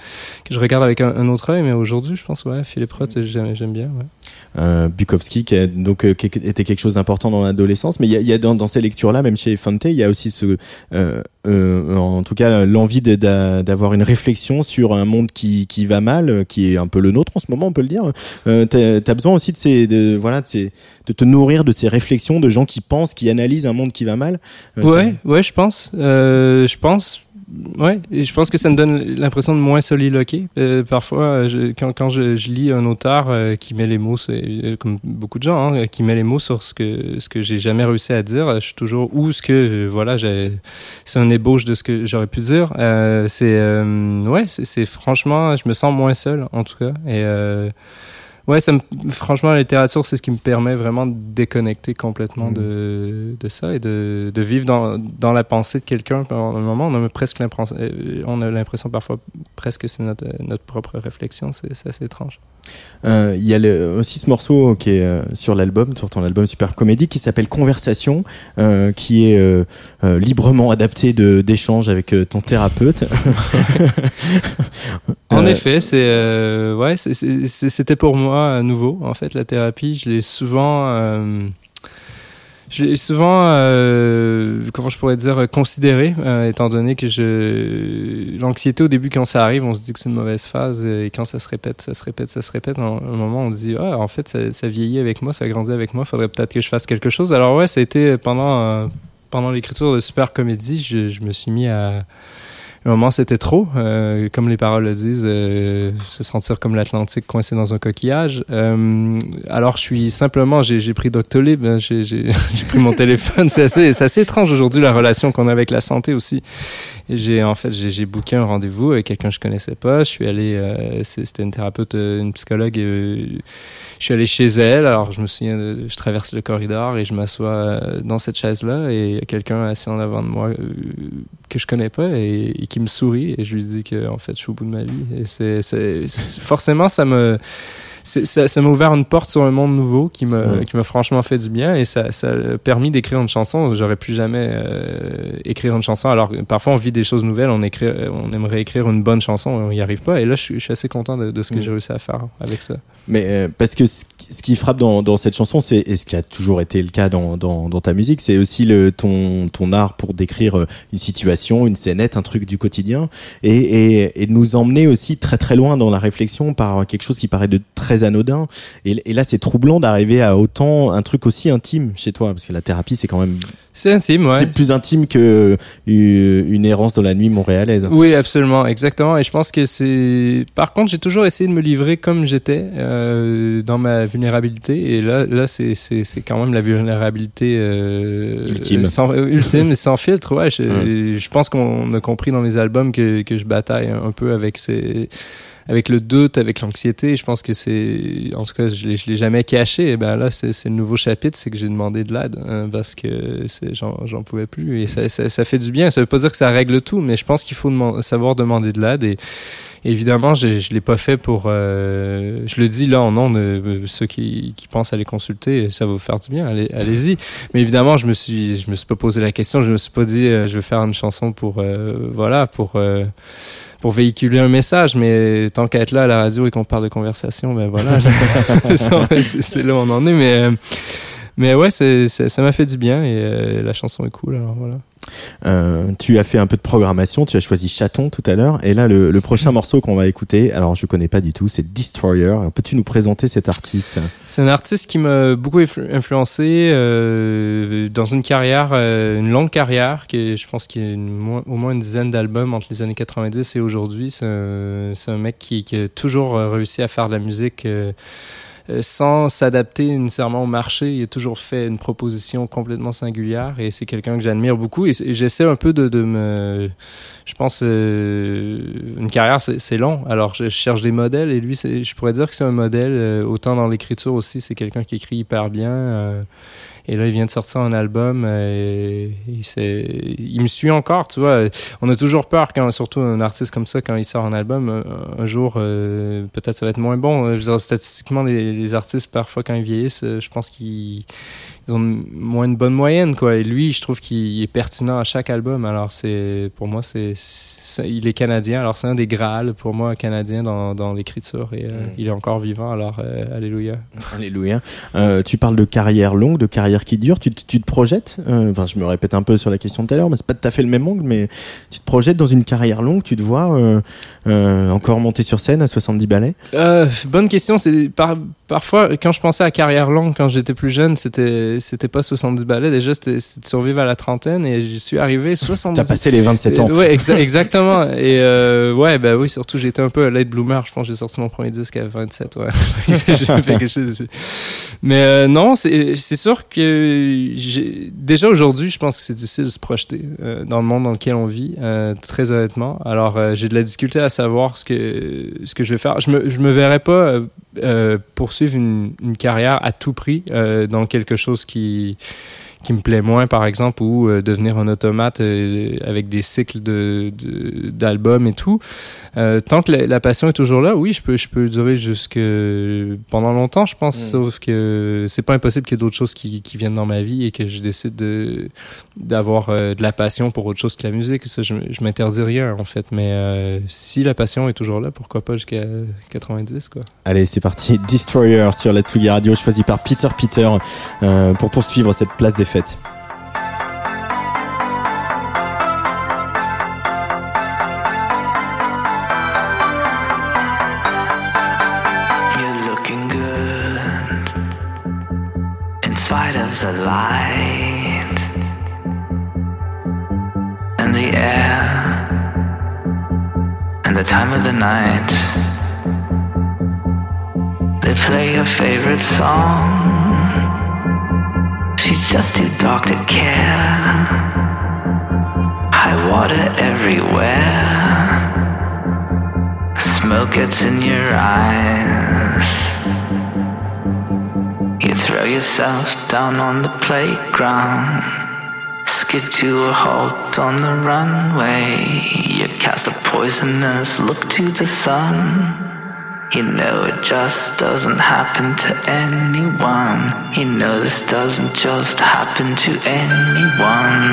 que je regarde avec un, un autre œil. Mais aujourd'hui, je pense, ouais, Philippe Roth, j'aime j'aime bien. Ouais. Euh, Bukowski qui a donc euh, qui était quelque chose d'important dans l'adolescence mais il y a, y a dans, dans ces lectures là même chez Fante il y a aussi ce euh, euh, en tout cas l'envie d'avoir une réflexion sur un monde qui, qui va mal qui est un peu le nôtre en ce moment on peut le dire euh, t'as as besoin aussi de ces de voilà de ces de te nourrir de ces réflexions de gens qui pensent qui analysent un monde qui va mal Euh, Ouais, ouais, je pense. Euh, je pense. Ouais, je pense que ça me donne l'impression de moins soliloquer. Euh, parfois, euh, quand, quand je, lis un auteur euh, qui met les mots, comme beaucoup de gens, hein, qui met les mots sur ce que ce que j'ai jamais réussi à dire, je suis toujours ou ce que voilà, c'est un ébauche de ce que j'aurais pu dire. C'est ouais, c'est, franchement, je me sens moins seul en tout cas. Ouais, ça me, franchement, la littérature, c'est ce qui me permet vraiment de déconnecter complètement de, de ça et de, de vivre dans, dans la pensée de quelqu'un. Pendant un moment, on a presque l'impression, euh, on a l'impression parfois presque que c'est notre, notre propre réflexion. C'est c'est assez étrange. Euh, Il y a le- aussi ce morceau qui est euh, sur l'album, sur ton album Super Comédie, qui s'appelle Conversation, euh, qui est euh, euh, librement adapté de d'échanges avec euh, ton thérapeute. En Euh, effet, c'est euh, ouais, c'était pour moi nouveau. En fait, la thérapie, je l'ai souvent, l'ai souvent, euh, comment je pourrais dire, considéré, euh, étant donné que je, l'anxiété au début quand ça arrive, on se dit que c'est une mauvaise phase, euh, et quand ça se répète, ça se répète, ça se répète. À un moment, on se dit, ah, en fait, ça, ça vieillit avec moi, ça grandit avec moi. Faudrait peut-être que je fasse quelque chose. Alors ouais, ça a été pendant euh, pendant l'écriture de Super Comédie, je, je me suis mis à un moment c'était trop, euh, comme les paroles le disent, euh, se sentir comme l'Atlantique coincé dans un coquillage. Euh, alors je suis simplement, j'ai pris Doctolib, hein, j'ai pris mon téléphone. C'est assez, c'est assez étrange aujourd'hui la relation qu'on a avec la santé aussi. J'ai en fait j'ai booké un rendez-vous avec quelqu'un que je connaissais pas. Je suis allé, euh, c'était une thérapeute, euh, une psychologue. Euh, je suis allé chez elle. Alors je me souviens, de, je traverse le corridor et je m'assois dans cette chaise là et quelqu'un assis en avant de moi que je connais pas et, et, qui me sourit et je lui dis que en fait je suis au bout de ma vie. Et c'est forcément ça me ça m'a ouvert une porte sur un monde nouveau qui m'a qui m'a franchement fait du bien et ça, ça a permis d'écrire une chanson. J'aurais plus jamais euh, écrire une chanson. Alors parfois on vit des choses nouvelles, on écrit, on aimerait écrire une bonne chanson, on n'y arrive pas. Et là, je suis, je suis assez content de, de ce que j'ai réussi à faire avec ça. Mais euh, parce que ce, qui frappe dans, dans cette chanson, c'est et ce qui a toujours été le cas dans, dans, dans ta musique, c'est aussi le ton ton art pour décrire euh, une situation, une scénette, un truc du quotidien et, et, et nous emmener aussi très très loin dans la réflexion par quelque chose qui paraît de très anodin. Et, là, c'est troublant d'arriver à autant un truc aussi intime chez toi, parce que la thérapie, c'est quand même. C'est intime, ouais. C'est plus intime que euh, une errance dans la nuit montréalaise. Oui, absolument, exactement. Et je pense que c'est. Par contre, j'ai toujours essayé de me livrer comme j'étais euh, dans ma vulnérabilité. Et là, là, c'est c'est quand même la vulnérabilité euh, ultime, sans, ultime, sans filtre. Ouais, je, je pense qu'on a compris dans mes albums que que je bataille un peu avec ces avec le doute, avec l'anxiété, je pense que c'est, en tout cas, je l'ai, l'ai jamais caché. Et ben là, c'est, le nouveau chapitre, c'est que j'ai demandé de l'aide hein, parce que c'est, j'en, j'en pouvais plus et ça, ça, ça, fait du bien. Ça veut pas dire que ça règle tout, mais je pense qu'il faut savoir demander de l'aide et évidemment, je, je l'ai pas fait pour. Euh, je le dis là en nom de ceux qui, qui pensent aller consulter, ça va vous faire du bien. Allez, allez-y. Mais évidemment, je me suis, je me suis pas posé la question. Je me suis pas dit, euh, je vais faire une chanson pour, euh, voilà, pour pour véhiculer un message, mais tant qu'à être là à la radio et qu'on parle de conversation, ben voilà, c'est là où on en est. Mais, euh, mais ouais, ça m'a fait du bien et euh, la chanson est cool, alors voilà. Euh, tu as fait un peu de programmation, tu as choisi Chaton tout à l'heure, et là le, le prochain morceau qu'on va écouter, alors je connais pas du tout, c'est Destroyer. Peux-tu nous présenter cet artiste? C'est un artiste qui m'a beaucoup influencé euh, dans une carrière, euh, une longue carrière, qui je pense qu'il y a au moins une dizaine d'albums entre les années 90 et aujourd'hui. C'est un, un, mec qui, qui, a toujours réussi à faire de la musique sans s'adapter nécessairement au marché. Il a toujours fait une proposition complètement singulière et c'est quelqu'un que j'admire beaucoup. Et, j'essaie un peu de, de, me. Je pense euh, une carrière, c'est long. Alors je cherche des modèles et lui, je pourrais dire que c'est un modèle. Euh, autant dans l'écriture aussi, c'est quelqu'un qui écrit hyper bien. Et là, il vient de sortir un album. Et il, me suit encore, tu vois. On a toujours peur, quand, surtout un artiste comme ça, quand il sort un album, un, jour, euh, peut-être ça va être moins bon. Je veux dire, statistiquement, les, les, artistes, parfois, quand ils vieillissent, je pense qu'ils ils ont moins une bonne moyenne quoi. Et lui je trouve qu'il est pertinent à chaque album. Alors c'est pour moi c'est il est canadien. Alors c'est un des graals pour moi canadien dans, dans l'écriture. Et euh, mm. il est encore vivant. Alors euh, alléluia. Alléluia. Euh, tu parles de carrière longue de carrière qui dure. Tu, tu te projettes enfin je me répète un peu sur la question de tout à l'heure mais c'est pas tout à fait le même angle mais tu te projettes dans une carrière longue tu te vois euh, encore monter sur scène à 70 ballets bonne question c'est par, parfois quand je pensais à carrière longue quand j'étais plus jeune c'était c'était pas 70 balais, déjà c'était de survivre à la trentaine et j'y suis arrivé 70. T'as passé les 27 ans. ouais, exactement. et euh, ouais, bah oui, surtout j'étais un peu un late bloomer. Je pense que j'ai sorti mon premier disque à 27. Ouais, Mais euh, non, c'est sûr que déjà aujourd'hui, je pense que c'est difficile de se projeter euh, dans le monde dans lequel on vit, euh, très honnêtement. Alors euh, j'ai de la difficulté à savoir ce que ce que je vais faire. Je me je me verrais pas poursuivre une, une, carrière à tout prix dans quelque chose qui qui me plaît moins, par exemple, ou euh, devenir un automate euh, avec des cycles de d'albums et tout. Euh, tant que la, passion est toujours là, oui, je peux je peux durer jusque pendant longtemps, je pense. Mm. Sauf que c'est pas impossible qu'il y ait d'autres choses qui, qui viennent dans ma vie et que je décide de d'avoir de la passion pour autre chose que la musique. Ça, je, je m'interdis rien en fait. Mais si la passion est toujours là, pourquoi pas jusqu'à 90 quoi. Allez, c'est parti. Destroyer sur la Tsugi Radio, choisi par Peter Peter pour poursuivre cette place des of the light and the air and the time of the night. They play your favorite song. Just too dark to care. High water everywhere. Smoke gets in your eyes. You throw yourself down on the playground. Skid to a halt on the runway. You cast a poisonous look to the sun. You know it just doesn't happen to anyone. You know this doesn't just happen to anyone.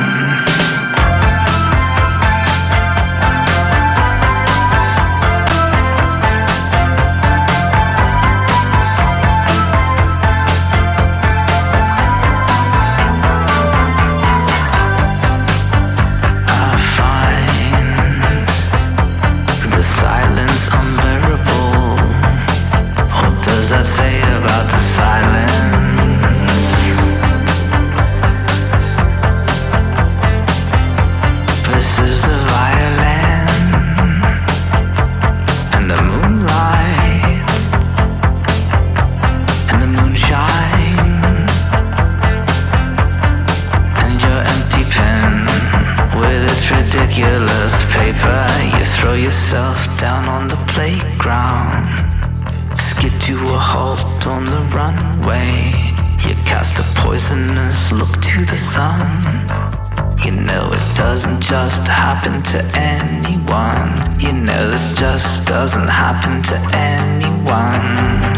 Just happen to anyone. You know this just doesn't happen to anyone.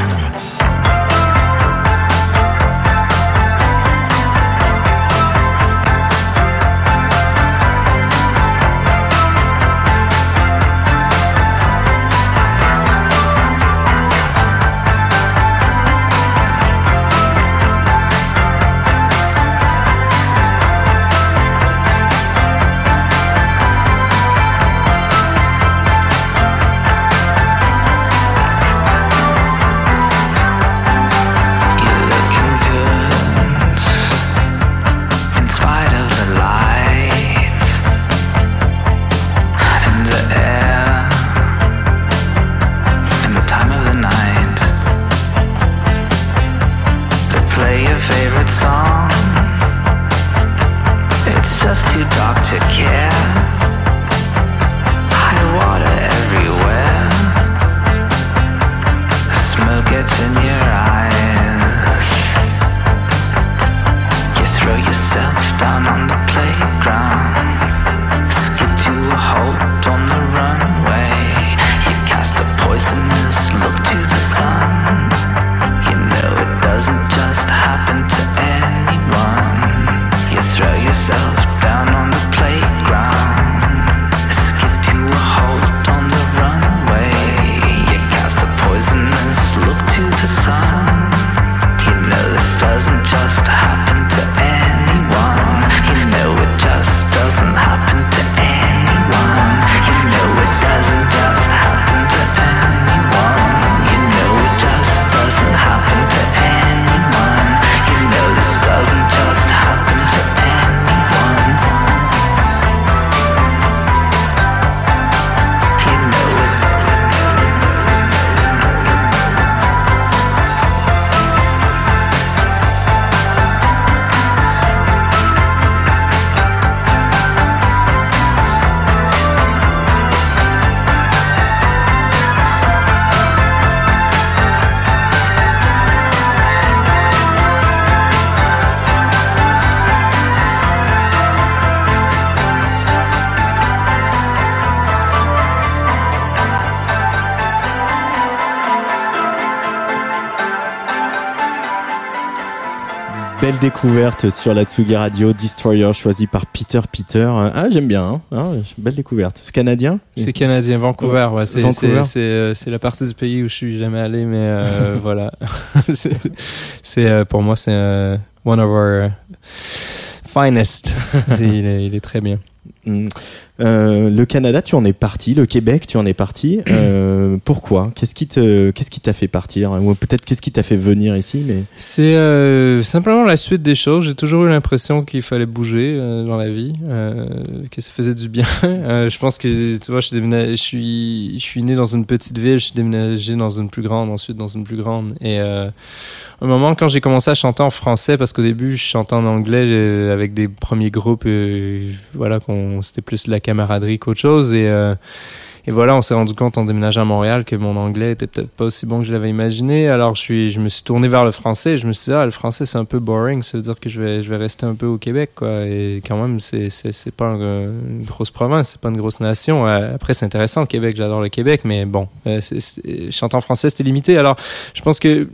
Belle découverte sur la Tsugi Radio, Destroyer choisi par Peter Peter. Ah, j'aime bien. hein. Ah, belle découverte. C'est canadien? C'est canadien, Vancouver. Ouais, c'est, Vancouver? c'est, c'est, euh, c'est la partie du pays où je suis jamais allé, mais euh, voilà. c'est, euh, pour moi, c'est euh, one of our finest. il, est, il est très bien. Euh, le Canada, tu en es parti. Le Québec, tu en es parti. Euh, pourquoi Qu'est-ce qui te, qu'est-ce qui t'a fait partir Ou peut-être qu'est-ce qui t'a fait venir ici Mais C'est euh, simplement la suite des choses. J'ai toujours eu l'impression qu'il fallait bouger euh, dans la vie, euh, que ça faisait du bien. Je pense que, tu vois, je suis, je, suis, né dans une petite ville, je suis déménagé dans une plus grande, ensuite dans une plus grande. Et euh, un moment, quand j'ai commencé à chanter en français, parce qu'au début, je chantais en anglais avec des premiers groupes, voilà, c'était plus de la camaraderie qu'autre chose. Et, et voilà, on s'est rendu compte en déménageant à Montréal que mon anglais était peut-être pas aussi bon que je l'avais imaginé. Alors je suis, je me suis tourné vers le français. Et je me suis dit ah le français c'est un peu boring. Ça veut dire que je vais, je vais rester un peu au Québec quoi. Et quand même c'est, c'est, pas un- une grosse province, c'est pas une grosse nation. Euh, Après c'est intéressant le Québec, j'adore le Québec, mais bon, euh, chanter en français c'était limité. Alors je pense que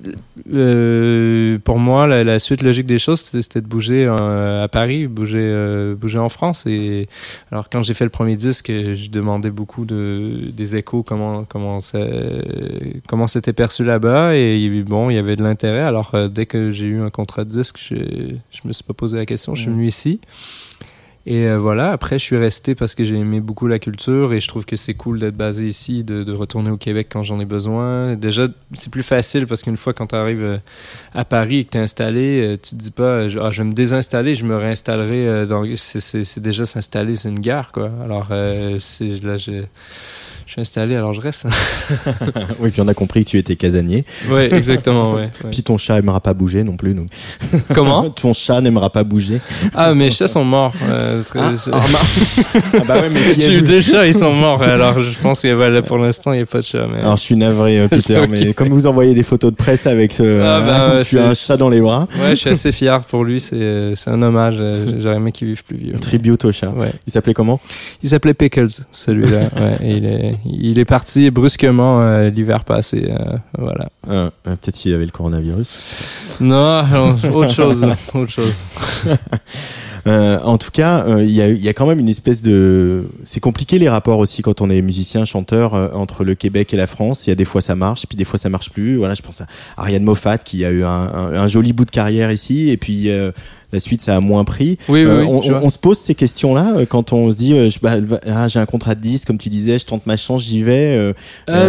euh, pour moi la, suite logique des choses c'était, de bouger à Paris, bouger, bouger en France et alors quand j'ai fait le premier disque, je demandais beaucoup de des échos comment comment comment c'était perçu là-bas et bon il y avait de l'intérêt. Alors euh, dès que j'ai eu un contrat de disque, je je me suis pas posé la question, je suis venu ici. Et euh, voilà, après je suis resté parce que j'ai aimé beaucoup la culture et je trouve que c'est cool d'être basé ici, de, de retourner au Québec quand j'en ai besoin. Déjà, c'est plus facile parce qu'une fois quand tu arrives euh, à Paris et que tu es installé, euh, tu te dis pas euh, ah, je vais me désinstaller, je me réinstallerai c'est- déjà s'installer, c'est une gare quoi. Alors euh, là je suis installé alors je reste. oui, puis on a compris que tu étais casanier. ouais, exactement, ouais. ouais. Puis ton chat aimera pas bouger non plus. Donc. Comment ton chat n'aimera pas bouger. Ah, mes chats sont morts. euh, très- Ah bah ouais, mais s'il y a J'ai eu deux chats, ils sont morts. Alors je pense que voilà, pour l'instant, il n'y a pas de chat. Mais... Alors je suis navré euh, Peter, mais comme vous envoyez des photos de presse avec euh, Ah, bah, hein, ouais, tu as un chat dans les bras, Ouais, je suis assez fier pour lui. C'est c'est un hommage. euh, J'aurais aimé qu'il vive plus vieux. tribute au chat. Ouais. Il s'appelait comment? Il s'appelait Pickles, celui-là. ouais, et il, est, il est parti brusquement euh, l'hiver passé. euh, voilà. Euh, Peut-être s'il avait le coronavirus. Non, autre chose. autre chose. Euh, en tout cas, euh, il y, a, y a quand même une espèce de... C'est compliqué les rapports aussi quand on est musicien, chanteur, euh, entre le Québec et la France. Il y a des fois ça marche, et puis des fois ça marche plus. Voilà, je pense à Ariane Moffat qui a eu un, un- un joli bout de carrière ici, et puis euh, la suite ça a moins pris. Oui, oui, Euh, oui, on, se pose ces questions-là euh, quand on se dit euh, je- bah, ah, j'ai un contrat de 10 comme tu disais, je tente ma chance, j'y vais.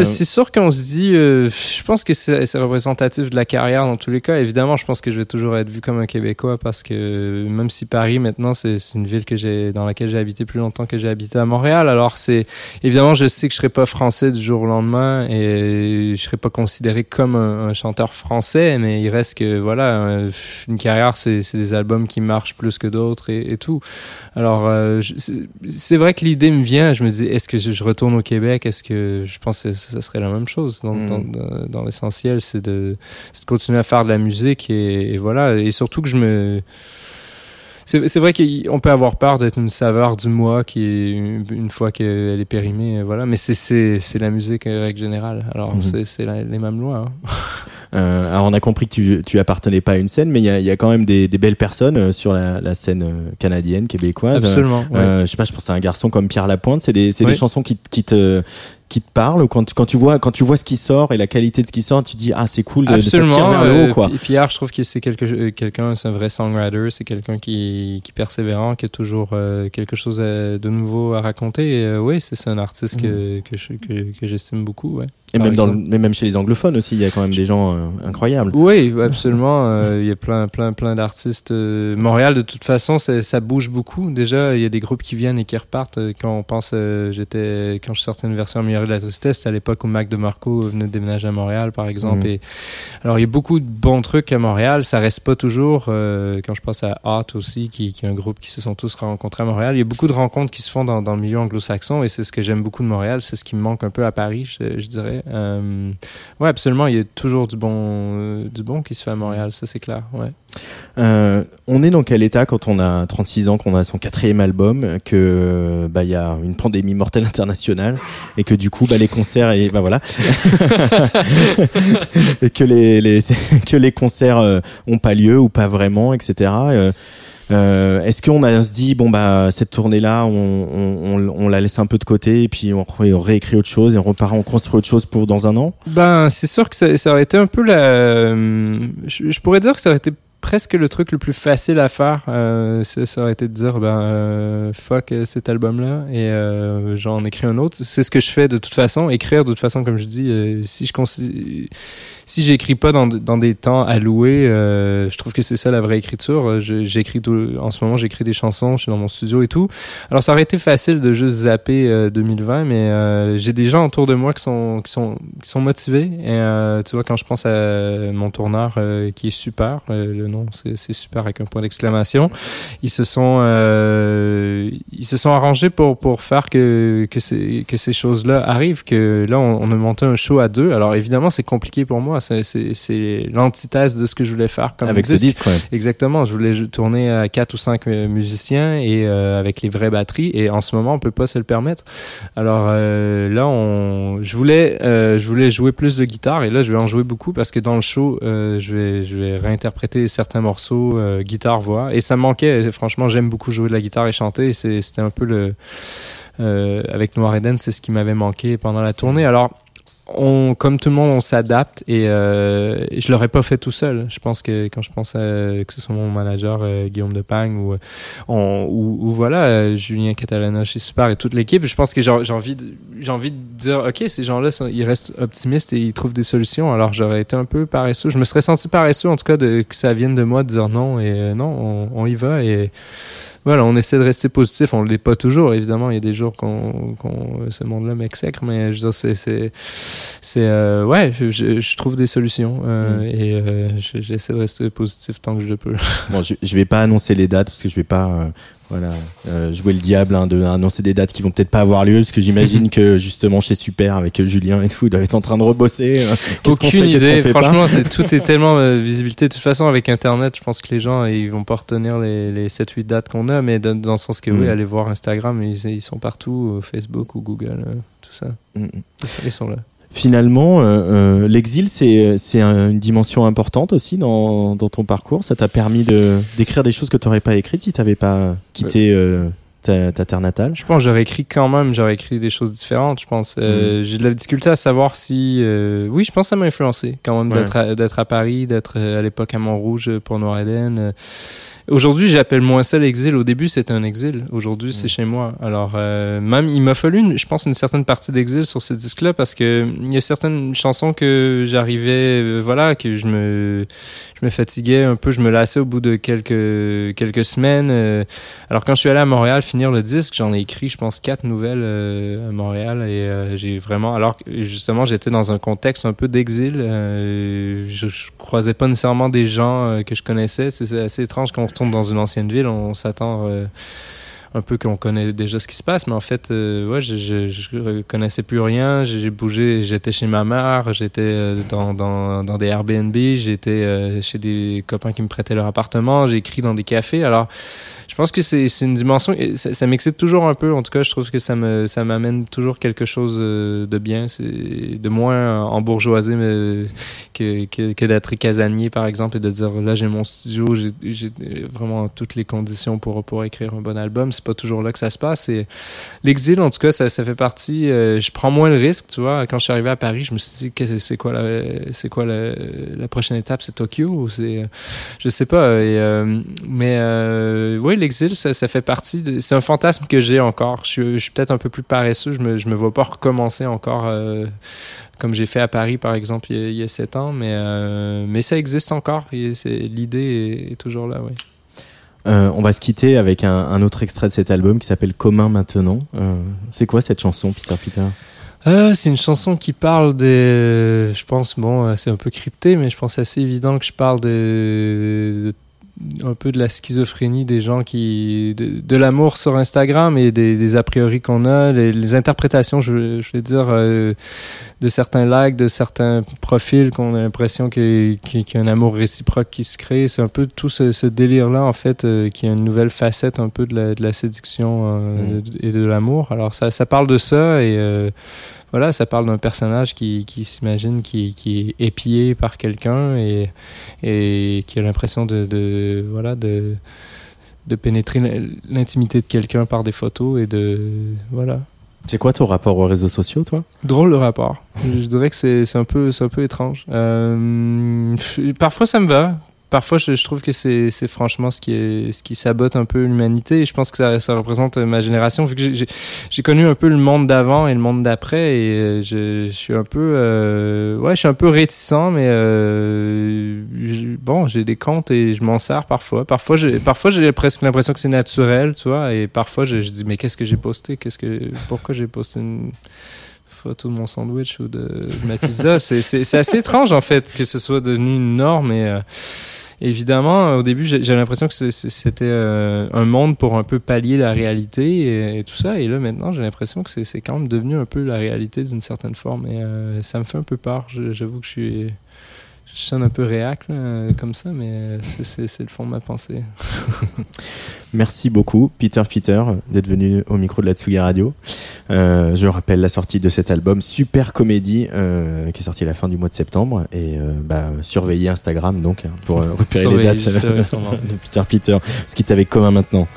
c'est sûr qu'on se dit, je pense que c'est représentatif de la carrière dans tous les cas. Évidemment, je pense que je vais toujours être vu comme un Québécois parce que même si Paris maintenant c'est une ville que j'ai dans laquelle j'ai habité plus longtemps que j'ai habité à Montréal, alors c'est évidemment je sais que je serai pas français du jour au lendemain et je serai pas considéré comme un, un chanteur français, mais il reste que voilà une carrière c'est des albums qui marchent plus que d'autres et, et tout. Alors, euh, c'est- vrai que l'idée me vient. Je me dis, est-ce que je, retourne au Québec? Est-ce que je pense que ça, serait la même chose dans, Mm. dans, dans- dans l'essentiel, c'est de, continuer à faire de la musique et, et voilà. Et surtout que je me c'est vrai qu'on peut avoir peur d'être une saveur du mois qui est une, fois qu'elle est périmée, voilà. Mais c'est la musique en règle générale. Alors Mhm. c'est les mêmes lois. hein. Euh, alors on a compris que tu, tu appartenais pas à une scène, mais il y a, il y a quand même des, des belles personnes euh, sur la, la scène euh, canadienne, québécoise. Absolument. ouais. Euh, je sais pas, je pense à un garçon comme Pierre Lapointe. C'est des, chansons qui, qui te qui te parlent ou quand, tu- quand tu vois quand tu vois ce qui sort et la qualité de ce qui sort, tu dis ah c'est cool de, Absolument. vers le euh, haut quoi. Pi- Pierre, je trouve que c'est euh, quelqu'un, c'est un vrai songwriter, c'est quelqu'un qui, qui est persévérant, qui a toujours euh, quelque chose à- de nouveau à raconter. Euh, oui, c'est un artiste que, que, je- que, que j'estime beaucoup. Ouais. Et même dans le- même chez les anglophones aussi, il y a quand même des gens euh, incroyables. Oui, absolument. Euh, Il y a plein, plein, plein d'artistes. Euh, Montréal, de toute façon, ça bouge beaucoup. Déjà, il y a des groupes qui viennent et qui repartent. Euh, Quand on pense, euh, j'étais, quand je sortais une version améliorée de la tristesse, c'était à l'époque où Mac de Marco venait de déménager à Montréal, par exemple. Mhm. Et alors, il y a beaucoup de bons trucs à Montréal. Ça reste pas toujours. euh, quand je pense à Hot aussi, qui, qui est un groupe qui se sont tous rencontrés à Montréal, il y a beaucoup de rencontres qui se font dans, dans le milieu anglo-saxon et c'est ce que j'aime beaucoup de Montréal. C'est ce qui me manque un peu à Paris, je, je dirais. Euh, ouais, absolument. Il y a toujours du bon, euh, du bon qui se fait à Montréal. Ça, c'est clair. Ouais. Euh, on est dans quel état quand on a 36 ans, qu'on a son quatrième album, que bah il y a une pandémie mortelle internationale et que du coup bah les concerts et bah voilà et que les, les que les concerts euh, ont pas lieu ou pas vraiment, etc. Euh, Est-ce qu'on a se dit bon bah cette tournée là on, on, on, la laisse un peu de côté et puis on, ré- on réécrit autre chose et on repart on construit autre chose pour dans un an? Ben, c'est sûr que ça, ça aurait été un peu la. euh, Je, je pourrais dire que ça aurait été presque le truc le plus facile à faire. Euh, ça, ça aurait été de dire, ben, euh, fuck euh, cet album-là et euh, j'en écris un autre. C'est ce que je fais de toute façon. Écrire, de toute façon, comme je dis, si je si j'écris pas dans, des temps alloués, euh, je trouve que c'est ça la vraie écriture. Euh, J'écris en ce moment, j'écris des chansons, je suis dans mon studio et tout. Alors ça aurait été facile de juste zapper euh, 2020, mais euh, j'ai des gens autour de moi qui sont qui sont qui sont motivés. Et euh, tu vois, quand je pense à mon tourneur euh, qui est super, euh, le nom c'est super avec un point d'exclamation. Ils se sont euh, ils se sont arrangés pour pour faire que que que ces choses là arrivent. Que là on, on a monté un show à deux. Alors évidemment c'est compliqué pour moi. C'est l'antithèse de ce que je voulais faire comme Avec ce disque. ouais. Exactement. Je voulais tourner à quatre ou cinq euh, musiciens et euh, avec les vraies batteries. Et en ce moment, on peut pas se le permettre. Alors euh, là, on, je voulais, euh, je voulais jouer plus de guitare et là, je vais en jouer beaucoup parce que dans le show, euh, je vais, je vais réinterpréter certains morceaux euh, guitare voix et ça me manquait. Franchement, j'aime beaucoup jouer de la guitare et chanter. C'était un peu le euh, avec Noir Eden, c'est ce qui m'avait manqué pendant la tournée. Alors on, comme tout le monde, on s'adapte et euh, je l'aurais pas fait tout seul. Je pense que quand je pense à que ce soit mon manager euh, Guillaume Depagne ou, on, ou, ou voilà euh, Julien Catalana chez Super et toute l'équipe, je pense que j'ai envie de, j'ai envie de dire ok ces gens-là ils restent optimistes et ils trouvent des solutions. Alors j'aurais été un peu paresseux. Je me serais senti paresseux en tout cas de que ça vienne de moi de dire non et euh, non on, on y va et voilà, on essaie de rester positif. On l'est pas toujours, évidemment. Il y a des jours qu'on, qu'on ce monde-là m'exècre, mais je veux dire, c'est, c'est, c'est, euh, ouais, je, je, je trouve des solutions euh, Mm. et euh, je- j'essaie de rester positif tant que je le peux. Bon, je, je vais pas annoncer les dates parce que je vais pas euh, voilà euh, jouer le diable hein, de annoncer des dates qui vont peut-être pas avoir lieu parce que j'imagine que justement chez Super avec euh, Julien et tout ils doivent être en train de rebosser. euh, Aucune fait, idée. Franchement, c'est tout est tellement euh, visibilité. De toute façon, avec Internet, je pense que les gens ils vont pas retenir les, les 7-8 dates qu'on a, mais dans, dans le sens que oui, Mm. allez voir Instagram, ils, ils sont partout, Facebook ou Google, tout ça. Mm, mm. Ils sont là. Finalement, euh, euh, l'exil, c'est c'est un- une dimension importante aussi dans, dans ton parcours. Ça t'a permis de d'écrire des choses que tu n'aurais pas écrites si tu n'avais pas quitté euh, ta, ta terre natale. Je pense que j'aurais écrit quand même, j'aurais écrit des choses différentes. Je pense. Mm. J'ai de la difficulté à savoir si. oui, je pense que ça m'a influencé quand même Ouais. d'être à, d'être à Paris, d'être à l'époque à Montrouge pour Noir Eden. Aujourd'hui, j'appelle moins ça l'exil. Au début, c'était un exil. Aujourd'hui, c'est Mm. chez moi. Alors, euh, même, il m'a fallu, une- je pense, une certaine partie d'exil sur ce disque-là parce que il y a certaines chansons que j'arrivais, euh, voilà, que je me, je me fatiguais un peu, je me lassais au bout de quelques quelques semaines. euh, alors quand je suis allé à Montréal finir le disque, j'en ai écrit, je pense, quatre nouvelles euh, à Montréal et j'ai vraiment, alors que, justement, j'étais dans un contexte un peu d'exil. je, je croisais pas nécessairement des gens que je connaissais. C'est assez étrange quand on retourne dans une ancienne ville, on s'attend. Un peu qu'on connaît déjà ce qui se passe, mais en fait, euh, ouais, je, je, connaissais plus rien. J'ai bougé, j'étais chez ma mère, j'étais euh, dans, dans, dans des Airbnb, j'étais euh, chez des copains qui me prêtaient leur appartement, j'ai écrit dans des cafés. Alors, je pense que c'est une dimension, ça, m'excite toujours un peu. En tout cas, je trouve que ça me ça m'amène toujours quelque chose de bien, de moins embourgeoisé mais, que, que, d'être casanier, par exemple, et de dire là, j'ai mon studio, j'ai vraiment toutes les conditions pour, pour écrire un bon album. Pas toujours là que ça se passe. L'exil, en tout cas, ça, fait partie. euh, je prends moins le risque, tu vois. Quand je suis arrivé à Paris, je me suis dit, c'est quoi la, prochaine étape? C'est Tokyo ou c'est, euh, je sais pas. Euh, mais oui, l'exil, ça, fait partie. C'est un fantasme que j'ai encore. Je suis, peut-être un peu plus paresseux. Je me, je me vois pas recommencer encore. comme j'ai fait à Paris, par exemple, il y a, sept ans, mais, ça existe encore. L'idée est, est toujours là, oui. Euh, on va se quitter avec un, un autre extrait de cet album qui s'appelle Commun maintenant. Euh, c'est quoi cette chanson, Peter Peter? Euh, c'est une chanson qui parle de, je pense, bon, euh, c'est un peu crypté, mais je pense assez évident que je parle de, de- un peu de la schizophrénie des gens qui, de, de l'amour sur Instagram et des, des a priori qu'on a, les, les interprétations, je, je vais dire, euh, de certains likes, de certains profils qu'on a l'impression qu'il y a un amour réciproque qui se crée. C'est un peu tout ce, ce délire-là, en fait, euh, qui a une nouvelle facette un peu de la, de la séduction euh, Mm. et de l'amour. Alors, ça, ça parle de ça et euh, voilà, ça parle d'un personnage qui, qui s'imagine qui, qui est épié par quelqu'un et, et qui a l'impression de, de voilà de de pénétrer l'intimité de quelqu'un par des photos et de voilà. C'est quoi ton rapport aux réseaux sociaux, toi? Drôle le rapport. Je dirais que c'est un peu c'est un peu étrange. Euh, parfois ça me va parfois, je, trouve que c'est franchement ce qui sabote un peu l'humanité. Et je pense que ça, représente ma génération, vu que j'ai- connu un peu le monde d'avant et le monde d'après, et euh, je, suis un peu, euh, ouais, je suis un peu réticent, mais euh, bon, j'ai des comptes et je m'en sers parfois. Parfois, j'ai parfois j'ai presque l'impression que c'est naturel, tu vois, et parfois je, dis mais qu'est-ce que j'ai posté, qu'est-ce que, pourquoi j'ai posté une photo de mon sandwich ou de, ma pizza? C'est- assez étrange, en fait, que ce soit devenu une norme. Et euh, évidemment, au début, j'ai l'impression que c'était euh, un monde pour un peu pallier la réalité et, tout ça. Et là, maintenant, j'ai l'impression que c'est quand même devenu un peu la réalité d'une certaine forme. Et euh, ça me fait un peu peur. J'avoue que je suis... Je sonne un peu réac, là, comme ça, mais c'est- c'est le fond de ma pensée. Merci beaucoup, Peter Peter, d'être venu au micro de la Tsugi Radio. Euh, je rappelle la sortie de cet album Super Comédie, euh, qui est sorti à la fin du mois de septembre. Et euh, bah, surveillez Instagram donc hein, pour euh, repérer les dates de Peter Peter. Ce qui avec commun maintenant.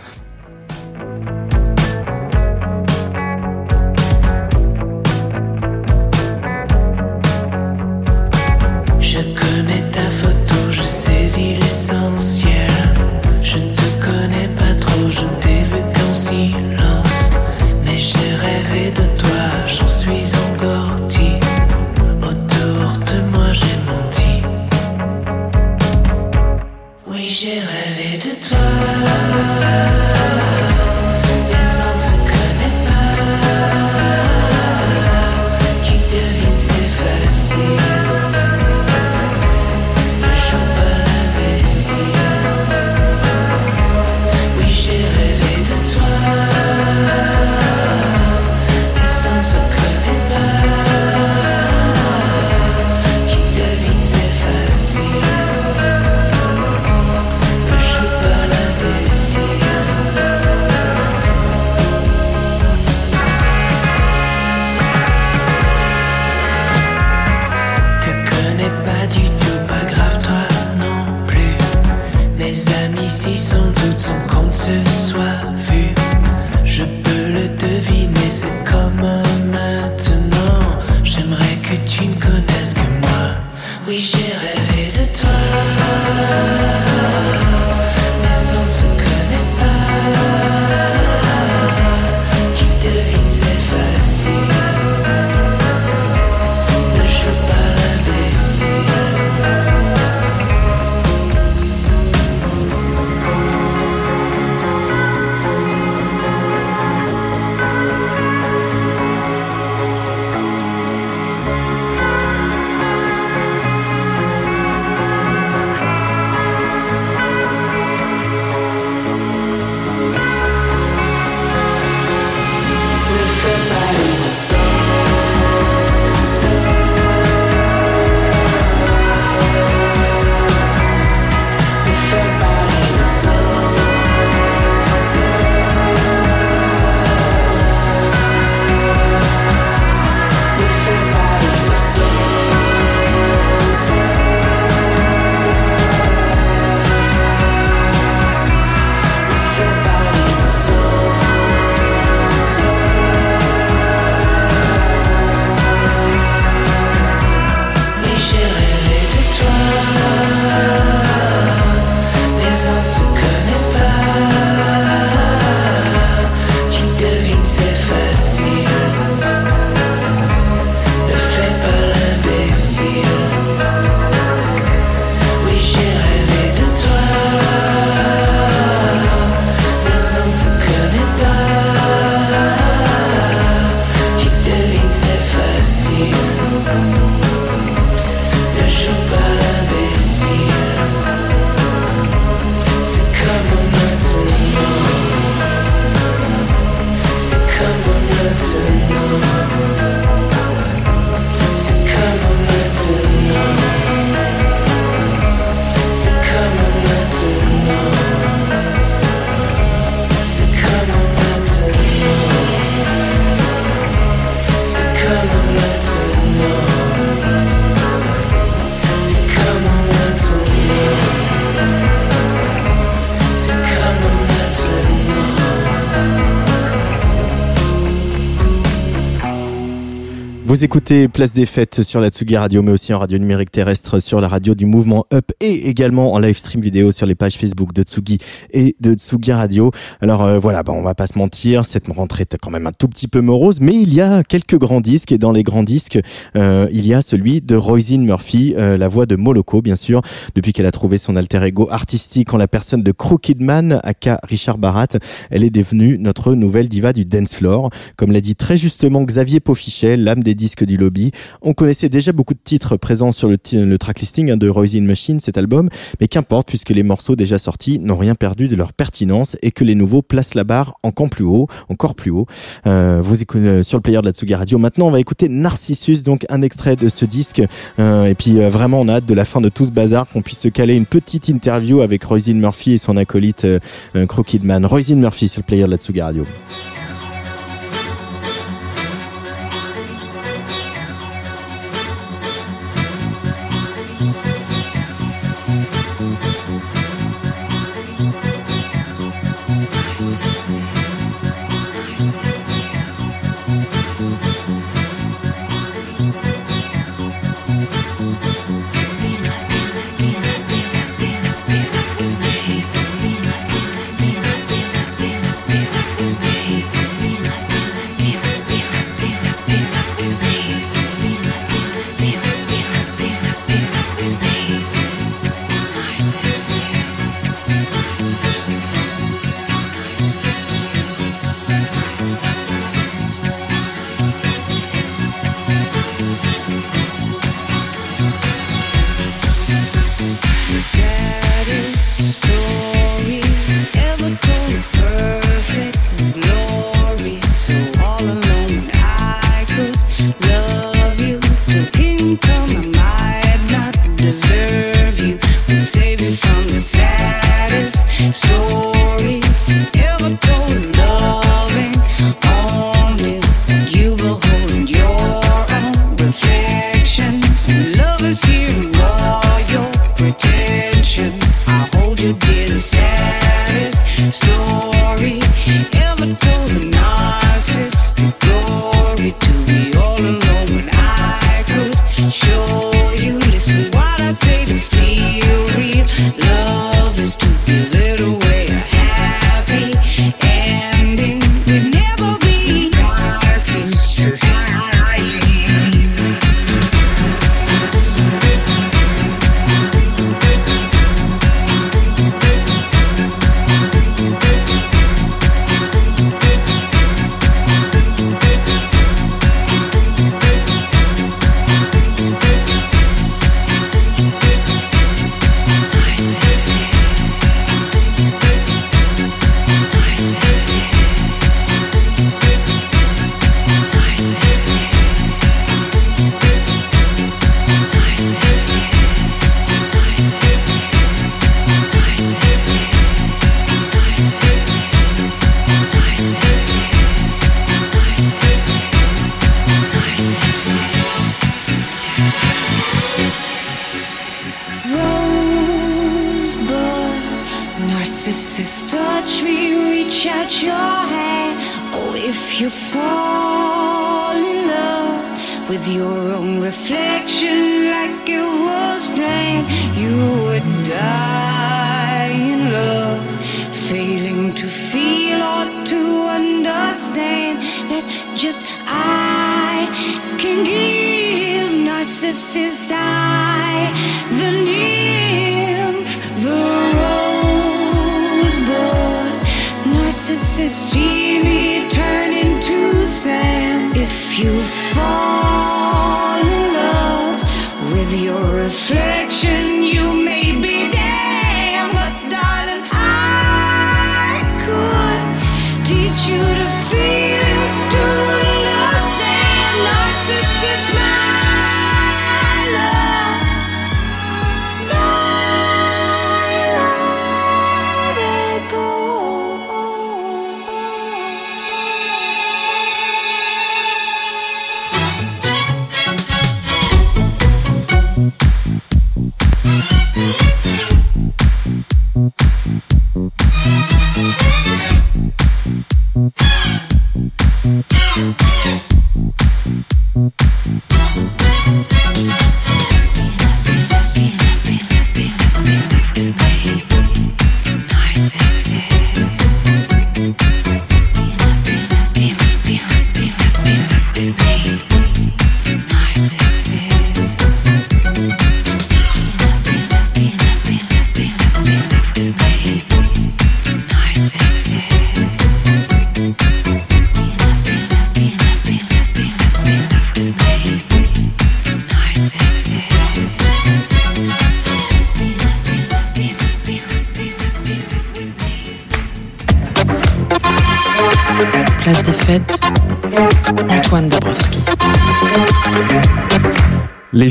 Vous écoutez Place des Fêtes sur la Tsugi Radio, mais aussi en radio numérique terrestre sur la radio du mouvement Up et également en live stream vidéo sur les pages Facebook de Tsugi et de Tsugi Radio. Alors euh, voilà, bah, on va pas se mentir, cette rentrée est quand même un tout petit peu morose, mais il y a quelques grands disques et dans les grands disques, euh, il y a celui de Roisin Murphy, euh, la voix de Moloko bien sûr, depuis qu'elle a trouvé son alter ego artistique en la personne de Crooked Man, aka Richard Barat, elle est devenue notre nouvelle diva du dance floor. Comme l'a dit très justement Xavier Paufichet, l'âme des du lobby. On connaissait déjà beaucoup de titres présents sur le, le tracklisting hein, de Roisin Machine, cet album, mais qu'importe puisque les morceaux déjà sortis n'ont rien perdu de leur pertinence et que les nouveaux placent la barre encore plus haut, encore plus haut. Euh, vous écoutez euh, sur le player de la Tsuga Radio. Maintenant, on va écouter Narcissus, donc un extrait de ce disque. Euh, et puis euh, vraiment, on a hâte de la fin de tout ce bazar qu'on puisse se caler une petite interview avec Roisin Murphy et son acolyte euh, Crooked Man. Roisin Murphy sur le player de la Tsuga Radio.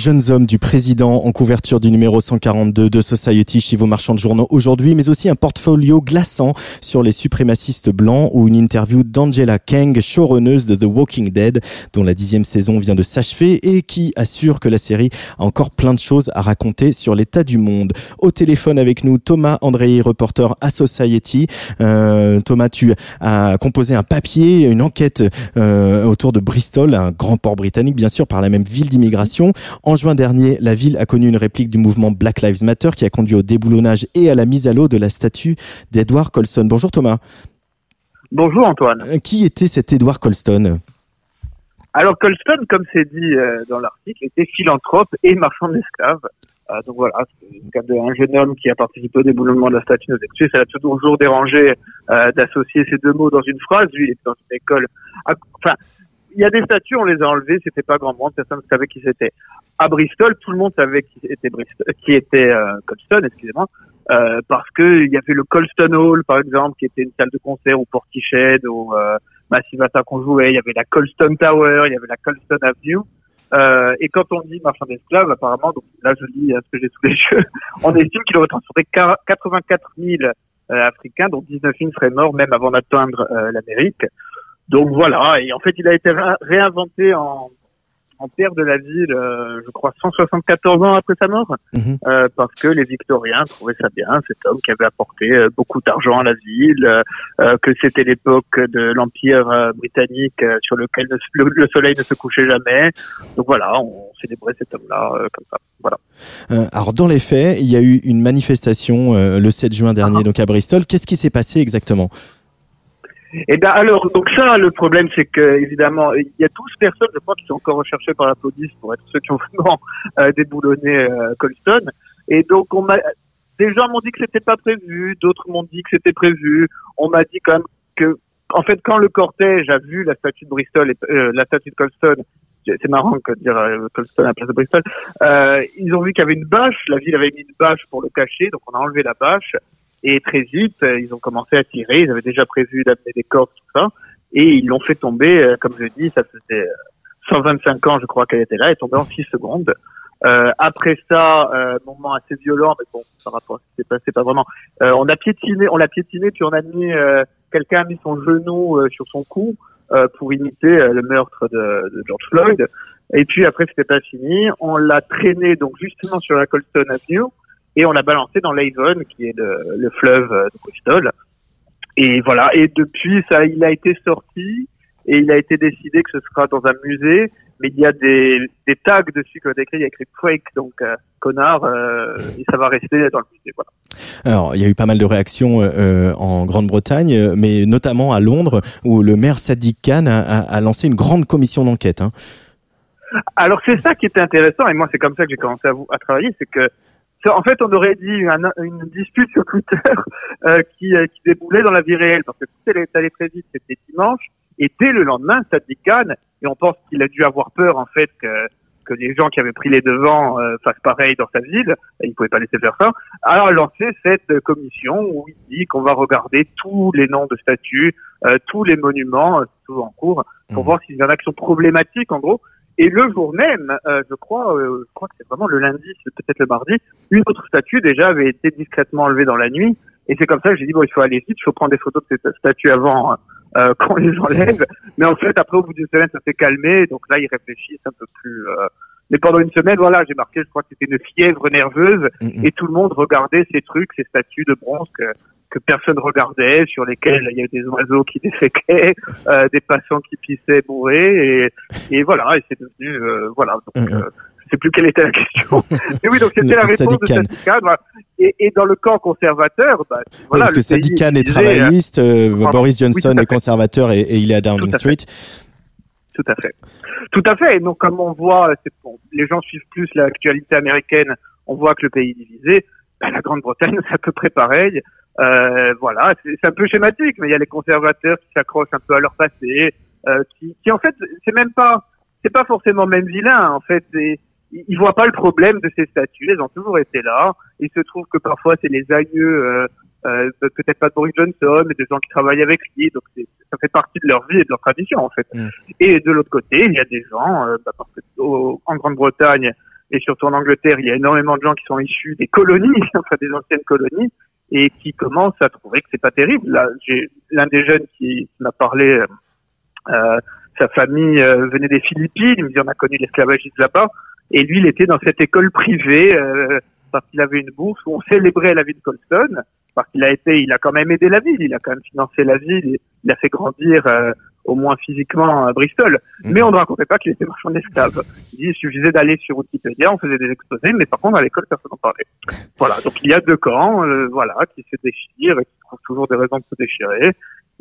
Jeunes hommes du président en couverture du numéro 142 de Society chez vos marchands de journaux aujourd'hui, mais aussi un portfolio glaçant sur les suprémacistes blancs ou une interview d'Angela Kang, showrunneuse de The Walking Dead, dont la dixième saison vient de s'achever et qui assure que la série a encore plein de choses à raconter sur l'état du monde. Au téléphone avec nous, Thomas André, reporter à Society. Euh, Thomas, tu as composé un papier, une enquête euh, autour de Bristol, un grand port britannique bien sûr, par la même ville d'immigration. Juin dernier, la ville a connu une réplique du mouvement Black Lives Matter qui a conduit au déboulonnage et à la mise à l'eau de la statue d'Edward Colston. Bonjour Thomas. Bonjour Antoine. Euh, Qui était cet Edward Colston Alors Colston, comme c'est dit euh, dans l'article, était philanthrope et marchand d'esclaves. Euh, donc voilà, c'est d'un jeune homme qui a participé au déboulonnement de la statue excuses. Ça l'a toujours dérangé euh, d'associer ces deux mots dans une phrase. Lui, il était dans une école. à- Enfin, il y a des statues, on les a enlevées, c'était pas grand monde, personne ne savait qui c'était. À Bristol, tout le monde savait qui était Bristol, qui était euh, Colston, excusez-moi, euh, parce que il y avait le Colston Hall, par exemple, qui était une salle de concert au Portiched, au euh, Massive Attack qu'on jouait. Il y avait la Colston Tower, il y avait la Colston Avenue. Euh, et quand on dit marchand d'esclaves, apparemment, donc là je lis euh, ce que j'ai sous les yeux, on estime qu'il aurait transporté 84 000 euh, Africains, dont 19 000 seraient morts même avant d'atteindre l'Amérique. Donc voilà, et en fait il a été ré- réinventé en, en père de la ville, euh, je crois 174 ans après sa mort, Mhm. euh, parce que les Victoriens trouvaient ça bien, cet homme qui avait apporté euh, beaucoup d'argent à la ville, euh, euh, que c'était l'époque de l'Empire britannique sur lequel le, le- le soleil ne se couchait jamais. Donc voilà, on célébrait cet homme-là euh, comme ça. Voilà. Euh, Alors dans les faits, il y a eu une manifestation euh, le 7 juin dernier donc à Bristol. Qu'est-ce qui s'est passé exactement? Et ben alors, donc ça, le problème, c'est que évidemment, il y a 12 personnes, je crois, qui sont encore recherchées par la police pour être ceux qui ont vraiment euh, déboulonné euh, Colston. Et donc, on m'a, des gens m'ont dit que c'était pas prévu, d'autres m'ont dit que c'était prévu. On m'a dit quand même que, en fait, quand le cortège a vu la statue de Bristol, et, euh, la statue de Colston, c'est marrant de dire euh, Colston à la place de Bristol, euh, ils ont vu qu'il y avait une bâche, la ville avait mis une bâche pour le cacher, donc on a enlevé la bâche. Et très vite, euh, ils ont commencé à tirer. Ils avaient déjà prévu d'amener des cordes, tout ça. Et ils l'ont fait tomber, euh, comme je dis, ça faisait euh, 125 ans, je crois qu'elle était là, elle est tombée en 6 secondes. Euh, après ça, euh, moment assez violent, mais bon, par rapport à ce qui s'est passé, pas vraiment. Euh, on a piétiné, on l'a piétiné, puis on a mis, euh, quelqu'un a mis son genou euh, sur son cou euh, pour imiter euh, le meurtre de, de George Floyd. Et puis après, c'était pas fini. On l'a traîné donc justement sur la Colston Avenue et on l'a balancé dans l'Avon, qui est le, le fleuve euh, de Bristol. Et voilà. Et depuis, ça, il a été sorti et il a été décidé que ce sera dans un musée. Mais il y a des, des tags dessus qui ont été écrits, il y a écrit Quake, donc euh, connard, euh, et ça va rester dans le musée. Voilà. Alors, il y a eu pas mal de réactions euh, en Grande-Bretagne, mais notamment à Londres, où le maire Sadiq Khan a, a- a lancé une grande commission d'enquête. Hein. Alors c'est ça qui était intéressant, et moi c'est comme ça que j'ai commencé à, vous- à travailler, c'est que en fait on aurait dit un- une dispute sur Twitter euh, qui, euh, qui déboulait dans la vie réelle, parce que tout allait, allait très vite, c'était dimanche, et dès le lendemain, Sadiq Khan, et on pense qu'il a dû avoir peur en fait que, que les gens qui avaient pris les devants euh, fassent pareil dans sa ville, il pouvait pas laisser faire ça, a lancé cette commission où il dit qu'on va regarder tous les noms de statues, euh, tous les monuments, euh, toujours en cours, pour Mhm. voir s'il y en a qui sont problématiques en gros, et le jour même, euh, je crois, euh, je crois que c'est vraiment le lundi, peut-être le mardi, une autre statue déjà avait été discrètement enlevée dans la nuit. Et c'est comme ça que j'ai dit bon, il faut aller vite, il faut prendre des photos de cette statue avant euh, qu'on les enlève. Mais en fait, après au bout d'une semaine, ça s'est calmé. Donc là, ils réfléchissent un peu plus. euh, Mais pendant une semaine, voilà, j'ai marqué, je crois que c'était une fièvre nerveuse Mhm. et tout le monde regardait ces trucs, ces statues de bronze que que personne regardait, sur lesquelles il y avait des oiseaux qui déféquaient, euh, des passants qui pissaient bourrés, et, et voilà, et c'est devenu, euh, voilà, donc, euh, je sais plus quelle était la question. Mais oui, donc c'était la réponse de Khan, voilà. et, et dans le camp conservateur, bah, voilà, parce que Khan est euh, travailliste, euh, pardon. Boris Johnson Oui, est conservateur et, et il est à Downing à Street. Tout à fait. Tout à fait. Et donc, comme on voit, bon, les gens suivent plus l'actualité américaine, on voit que le pays est divisé. Ben, la Grande-Bretagne, c'est à peu près pareil. Euh, voilà, c'est un peu schématique, mais il y a les conservateurs qui s'accrochent un peu à leur passé, euh, qui, qui en fait, c'est même pas, c'est pas forcément même vilain. En fait, ils voient pas le problème de ces statues. Elles ont toujours été là. Il se trouve que parfois c'est les aïeux euh, euh, peut-être pas de Boris Johnson, mais des gens qui travaillent avec lui. Donc ça fait partie de leur vie et de leur tradition en fait. Mm. Et de l'autre côté, il y a des gens, euh, bah, parce que au- en Grande-Bretagne et surtout en Angleterre, il y a énormément de gens qui sont issus des colonies, enfin des anciennes colonies, et qui commencent à trouver que c'est pas terrible. Là, j'ai l'un des jeunes qui, m'a parlé. euh, sa famille euh, venait des Philippines, il me dit on a connu l'esclavagisme là-bas, et lui il était dans cette école privée euh, parce qu'il avait une bourse où on célébrait la vie de Colston, parce qu'il a été, il a quand même aidé la ville, il a quand même financé la ville, il a fait grandir euh, au moins physiquement euh, Bristol, mais on ne racontait pas qu'il était marchand d'esclaves. Il suffisait d'aller sur Wikipédia, on faisait des exposés, mais par contre à l'école personne n'en parlait. Voilà, donc il y a deux camps, euh, voilà, qui se déchirent et qui trouvent toujours des raisons de se déchirer.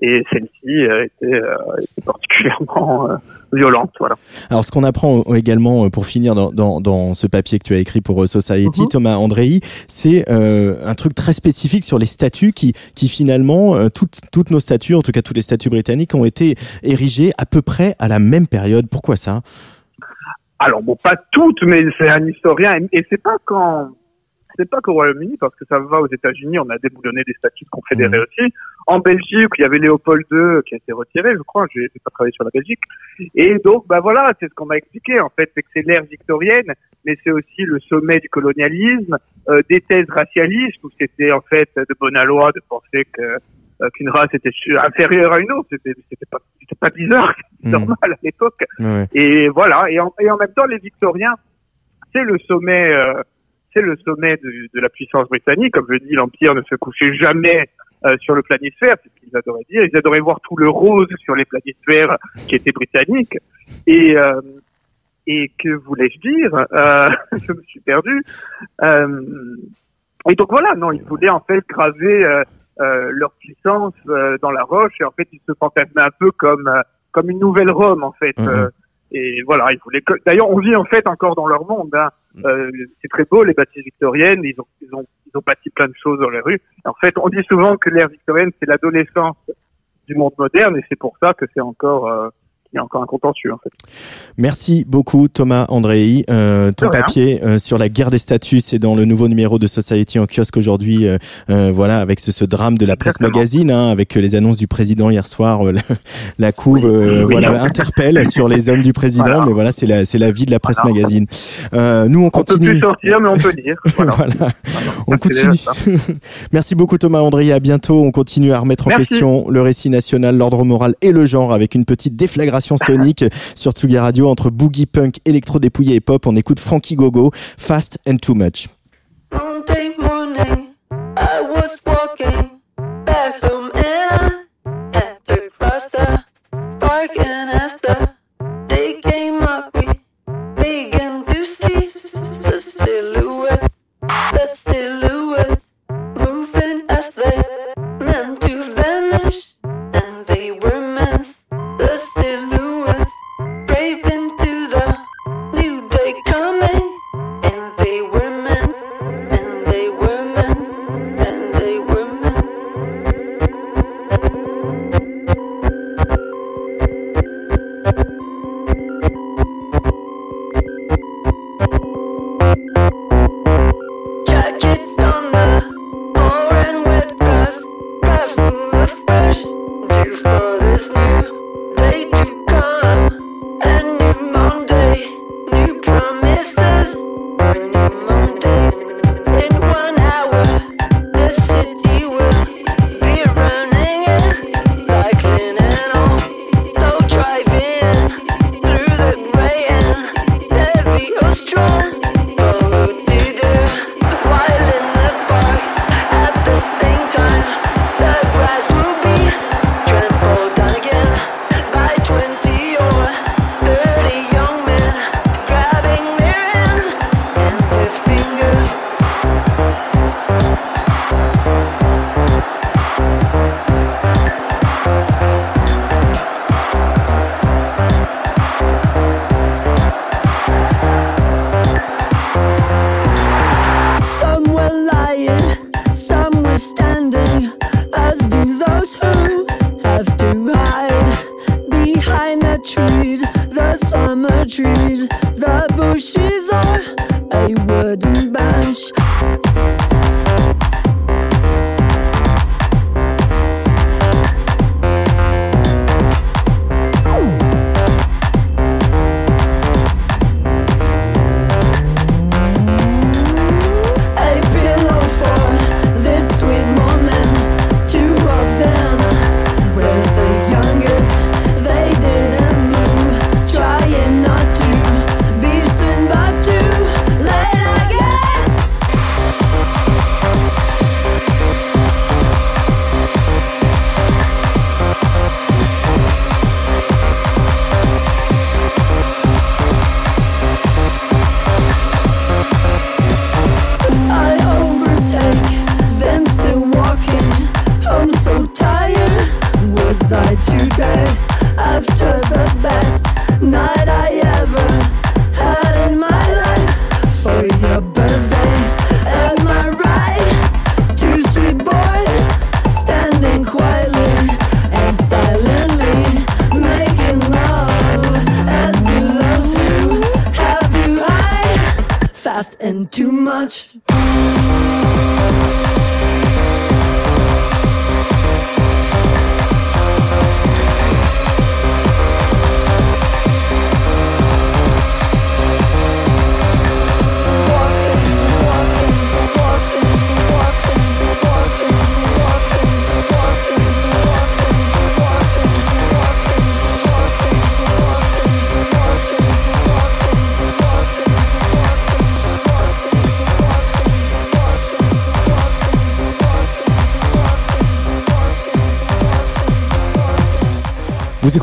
Et celle-ci euh, était, euh, était particulièrement euh, violente, voilà. Alors, ce qu'on apprend euh, également, euh, pour finir dans, dans, dans ce papier que tu as écrit pour euh, Society, Mhm. Thomas Andrei, c'est euh, un truc très spécifique sur les statues qui, qui finalement, euh, toutes, toutes nos statues, en tout cas toutes les statues britanniques, ont été érigées à peu près à la même période. Pourquoi ça? Alors bon, pas toutes, mais c'est un historien, et, et c'est pas quand, c'est pas qu'au Royaume-Uni, parce que ça va aux États-Unis, on a déboulonné des statues de confédérés aussi. En Belgique, il y avait Léopold II qui a été retiré, je crois. J'ai j'ai pas travaillé sur la Belgique. Et donc, bah voilà, c'est ce qu'on m'a expliqué. En fait, c'est que c'est l'ère victorienne, mais c'est aussi le sommet du colonialisme, euh, des thèses racialistes où c'était en fait de bonne loi de penser que euh, qu'une race était inférieure à une autre. C'était c'était pas c'était pas bizarre, c'était Mhm. normal à l'époque. Et voilà. Et en, et en même temps, les Victoriens, c'est le sommet, euh, c'est le sommet de, de la puissance britannique. Comme je dis, l'empire ne se couchait jamais euh, sur le planisphère, c'est ce qu'ils adoraient dire. Ils adoraient voir tout le rose sur les planisphères qui étaient britanniques. Et euh, et que voulais-je dire euh, Je me suis perdu. Euh, et donc voilà, non, ils voulaient en fait graver euh, euh, leur puissance euh, dans la roche. Et en fait, ils se fantasmaient un peu comme comme une nouvelle Rome en fait. Mhm. Euh, et voilà, ils voulaient. Que... D'ailleurs, on vit en fait encore dans leur monde. Hein. Euh, c'est très beau les bâtisses victoriennes. Ils ont ils ont ils ont bâti plein de choses dans les rues. En fait, on dit souvent que l'ère victorienne c'est l'adolescence du monde moderne, et c'est pour ça que c'est encore euh, il y a encore un contentieux en fait. Merci beaucoup Thomas Andrei. Euh, ton papier euh, sur la guerre des statuts, c'est dans le nouveau numéro de Society en kiosque aujourd'hui. euh, euh, voilà, avec ce, ce drame de la presse Exactement. magazine, hein, avec les annonces du président hier soir. la, la couve, Oui. voilà, interpelle sur les hommes du président. Voilà. Mais voilà, c'est la, c'est la vie de la presse Voilà. magazine. Nous, on On peut continue. plus sortir, mais on peut lire. Voilà. On continue. Merci beaucoup Thomas André. À bientôt. On continue à remettre en question le récit national, l'ordre moral et le genre avec une petite déflagration sonique sur Tsugi Radio entre boogie punk, électro dépouillé et pop. On écoute Frankie Gogo, Fast and Too Much.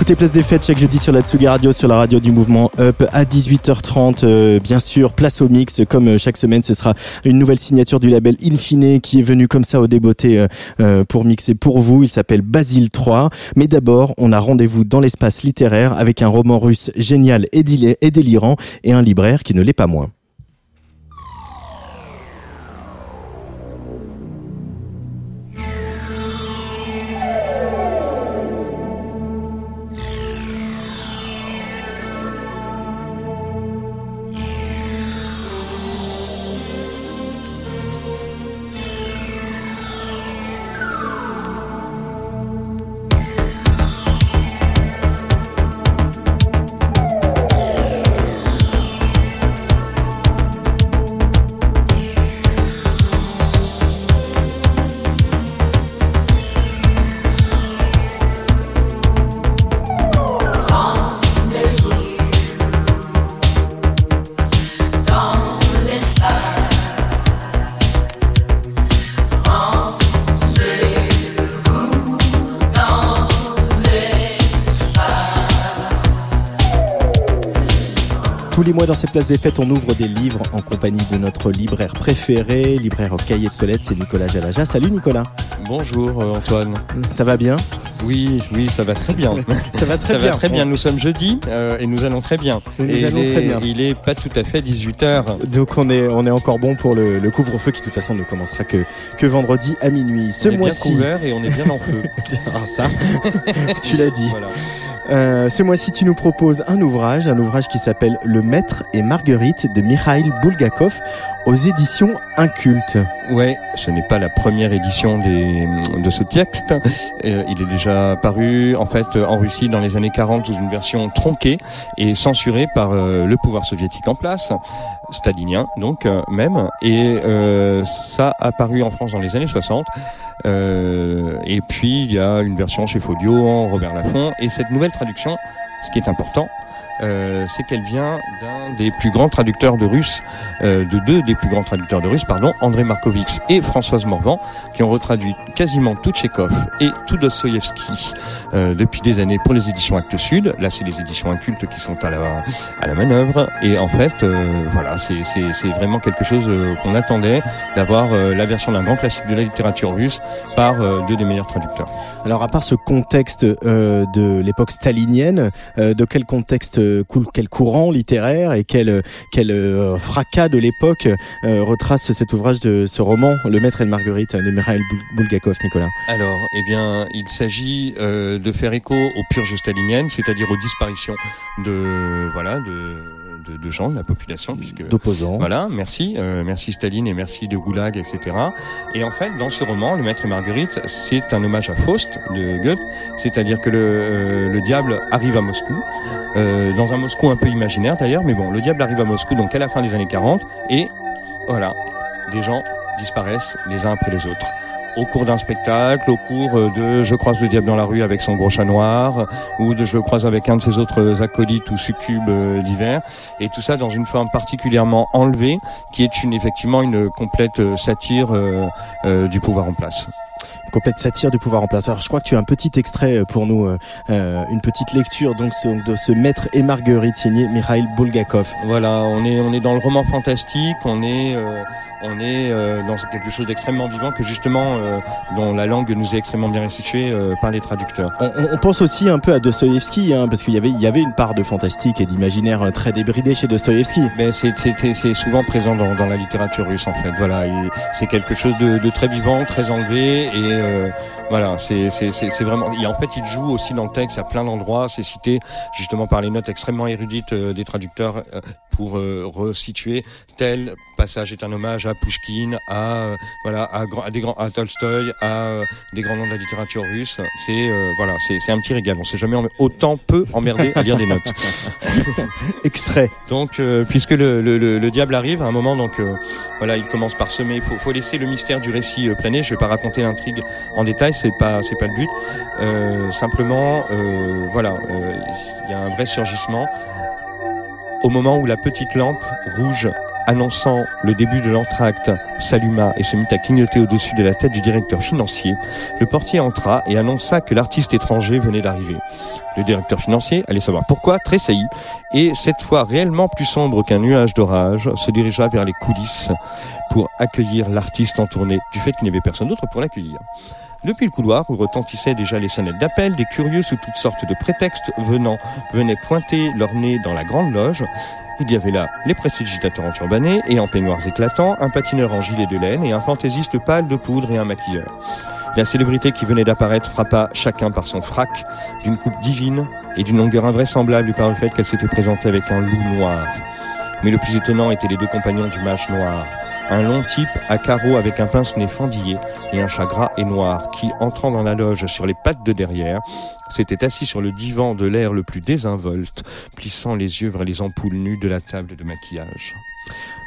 Écoutez Place des Fêtes chaque jeudi sur la Tsugi Radio, sur la radio du mouvement Up à 18h30. euh, bien sûr, place au mix. Comme euh, chaque semaine, ce sera une nouvelle signature du label Infine qui est venu comme ça au débeauté euh, euh, pour mixer pour vous. Il s'appelle Basile 3. Mais d'abord, on a rendez-vous dans l'espace littéraire avec un roman russe génial et, délirant et un libraire qui ne l'est pas moins. Mois dans cette place des fêtes, on ouvre des livres en compagnie de notre libraire préféré, libraire au cahier de Colette, c'est Nicolas Jalaja. Salut Nicolas. Bonjour euh, Antoine. Ça va bien? Oui, oui, ça va très bien. Ça va très ça bien. va très bien. Nous sommes jeudi euh, et nous allons très bien. Nous Et allons il très est- bien. Il est pas tout à fait 18h. Donc on est on est encore bon pour le, le couvre-feu qui de toute façon ne commencera que que vendredi à minuit. Ce on est bien mois-ci, couvert et on est bien en feu. ah ça, tu l'as dit. Voilà. Euh, ce mois-ci, tu nous proposes un ouvrage, un ouvrage qui s'appelle Le Maître et Marguerite de Mikhail Bulgakov aux éditions Inculte. Ouais, ce n'est pas la première édition des, de ce texte. Euh, il est déjà paru en fait en Russie dans les années 40 sous une version tronquée et censurée par euh, le pouvoir soviétique en place, stalinien donc même. Et ça a paru en France dans les années 60. Euh, et puis il y a une version chez Folio, Robert Laffont. Et cette nouvelle traduction, ce qui est important, euh, c'est qu'elle vient d'un des plus grands traducteurs de russe, euh, de deux des plus grands traducteurs de russe, pardon, André Markovitch et Françoise Morvan, qui ont retraduit quasiment tout Tchekhov et tout Dostoïevski euh, depuis des années pour les éditions Actes Sud. Là, c'est les éditions incultes qui sont à la à la manœuvre. Et en fait, euh, voilà, c'est vraiment quelque chose euh, qu'on attendait d'avoir la version d'un grand classique de la littérature russe par deux des meilleurs traducteurs. Alors à part ce contexte de l'époque stalinienne, de quel contexte, euh, quel courant littéraire et quel, euh, quel euh, fracas de l'époque retrace cet ouvrage de ce roman, Le Maître et Marguerite de Mikhail Bul- Bulgakov, Nicolas. Alors, eh bien, il s'agit de faire écho aux purges staliniennes, c'est-à-dire aux disparitions de voilà de, de, de gens de la population, puisque D'opposants. voilà, merci, euh, merci Staline et merci de Goulag, etc. Et en fait, dans ce roman, Le Maître et Marguerite, c'est un hommage à Faust de Goethe, c'est-à-dire que le, euh, le diable arrive à Moscou, euh, dans un Moscou un peu imaginaire d'ailleurs, mais bon, le diable arrive à Moscou donc à la fin des années 40, et voilà, des gens disparaissent les uns après les autres. Au cours d'un spectacle, au cours euh, de Je croise le diable dans la rue avec son gros chat noir, ou de Je croise avec un de ses autres acolytes ou succubes euh, divers, et tout ça dans une forme particulièrement enlevée, qui est une effectivement une complète euh, satire du pouvoir en place. Complète satire du pouvoir en place. Alors je crois que tu as un petit extrait euh, pour nous, euh, euh, une petite lecture donc de ce Maître et Marguerite signé Mikhail Bulgakov. Voilà, on est on est dans le roman fantastique, on est euh, on est euh, dans quelque chose d'extrêmement vivant que justement euh, dont la langue nous est extrêmement bien restituée euh, par les traducteurs. On, on- on pense aussi un peu à Dostoïevski, hein, parce qu'il y avait, il y avait une part de fantastique et d'imaginaire très débridé chez Dostoïevski. Mais c'est c'est- souvent présent dans, dans la littérature russe en fait. Voilà, c'est quelque chose de, de très vivant, très enlevé et Uh. Voilà, c'est c'est c'est c'est vraiment. Et en fait, il joue aussi dans le texte à plein d'endroits. C'est cité justement par les notes extrêmement érudites euh, des traducteurs euh, pour euh, resituer tel passage est un hommage à Pushkin, à euh, voilà, à, à des grands, à Tolstoï, à euh, des grands noms de la littérature russe. C'est euh, voilà, c'est c'est un petit régal. On s'est jamais autant peu emmerdé à lire des notes. Extrait. Donc, euh, puisque le, le, le, le diable arrive, à un moment, donc euh, voilà, il commence par semer. Il faut, faut laisser le mystère du récit euh, planer. Je vais pas raconter l'intrigue en détail, c'est pas c'est pas le but. Euh, simplement, euh, voilà, euh, il y a un vrai surgissement au moment où la petite lampe rouge annonçant le début de l'entracte s'alluma et se mit à clignoter au-dessus de la tête du directeur financier, le portier entra et annonça que l'artiste étranger venait d'arriver. Le directeur financier, allait savoir pourquoi, tressaillit, et cette fois réellement plus sombre qu'un nuage d'orage, se dirigea vers les coulisses pour accueillir l'artiste en tournée, du fait qu'il n'y avait personne d'autre pour l'accueillir. Depuis le couloir, où retentissaient déjà les sonnettes d'appel, des curieux sous toutes sortes de prétextes venant venaient pointer leur nez dans la grande loge. Il y avait là les prestigitateurs enturbanés et en peignoirs éclatants, un patineur en gilet de laine et un fantaisiste pâle de poudre et un maquilleur. La célébrité qui venait d'apparaître frappa chacun par son frac, d'une coupe divine et d'une longueur invraisemblable par le fait qu'elle s'était présentée avec un loup noir. Mais le plus étonnant étaient les deux compagnons du mage noir. Un long type à carreaux avec un pince-nez fendillé et un chat gras et noir qui, entrant dans la loge sur les pattes de derrière, s'était assis sur le divan de l'air le plus désinvolte, plissant les yeux vers les ampoules nues de la table de maquillage.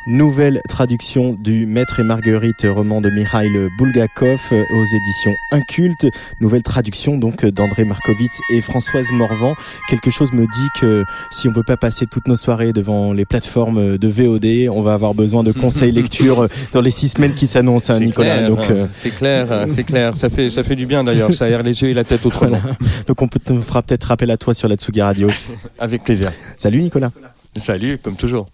Nouvelle traduction du Maître et Marguerite, roman de Mikhail Bulgakov aux éditions Inculte. Nouvelle traduction donc d'André Markovitz et Françoise Morvan. Quelque chose me dit que si on veut pas passer toutes nos soirées devant les plateformes de VOD, on va avoir besoin de conseils lecture dans les six semaines qui s'annoncent, hein, Nicolas. clair, donc, euh, c'est clair, hein, c'est clair. Ça fait, ça fait du bien d'ailleurs. Ça aère les yeux et la tête autrement. voilà. donc on peut, on fera peut-être rappel à toi sur la Tsugi Radio. Avec plaisir. Salut Nicolas. Salut, comme toujours.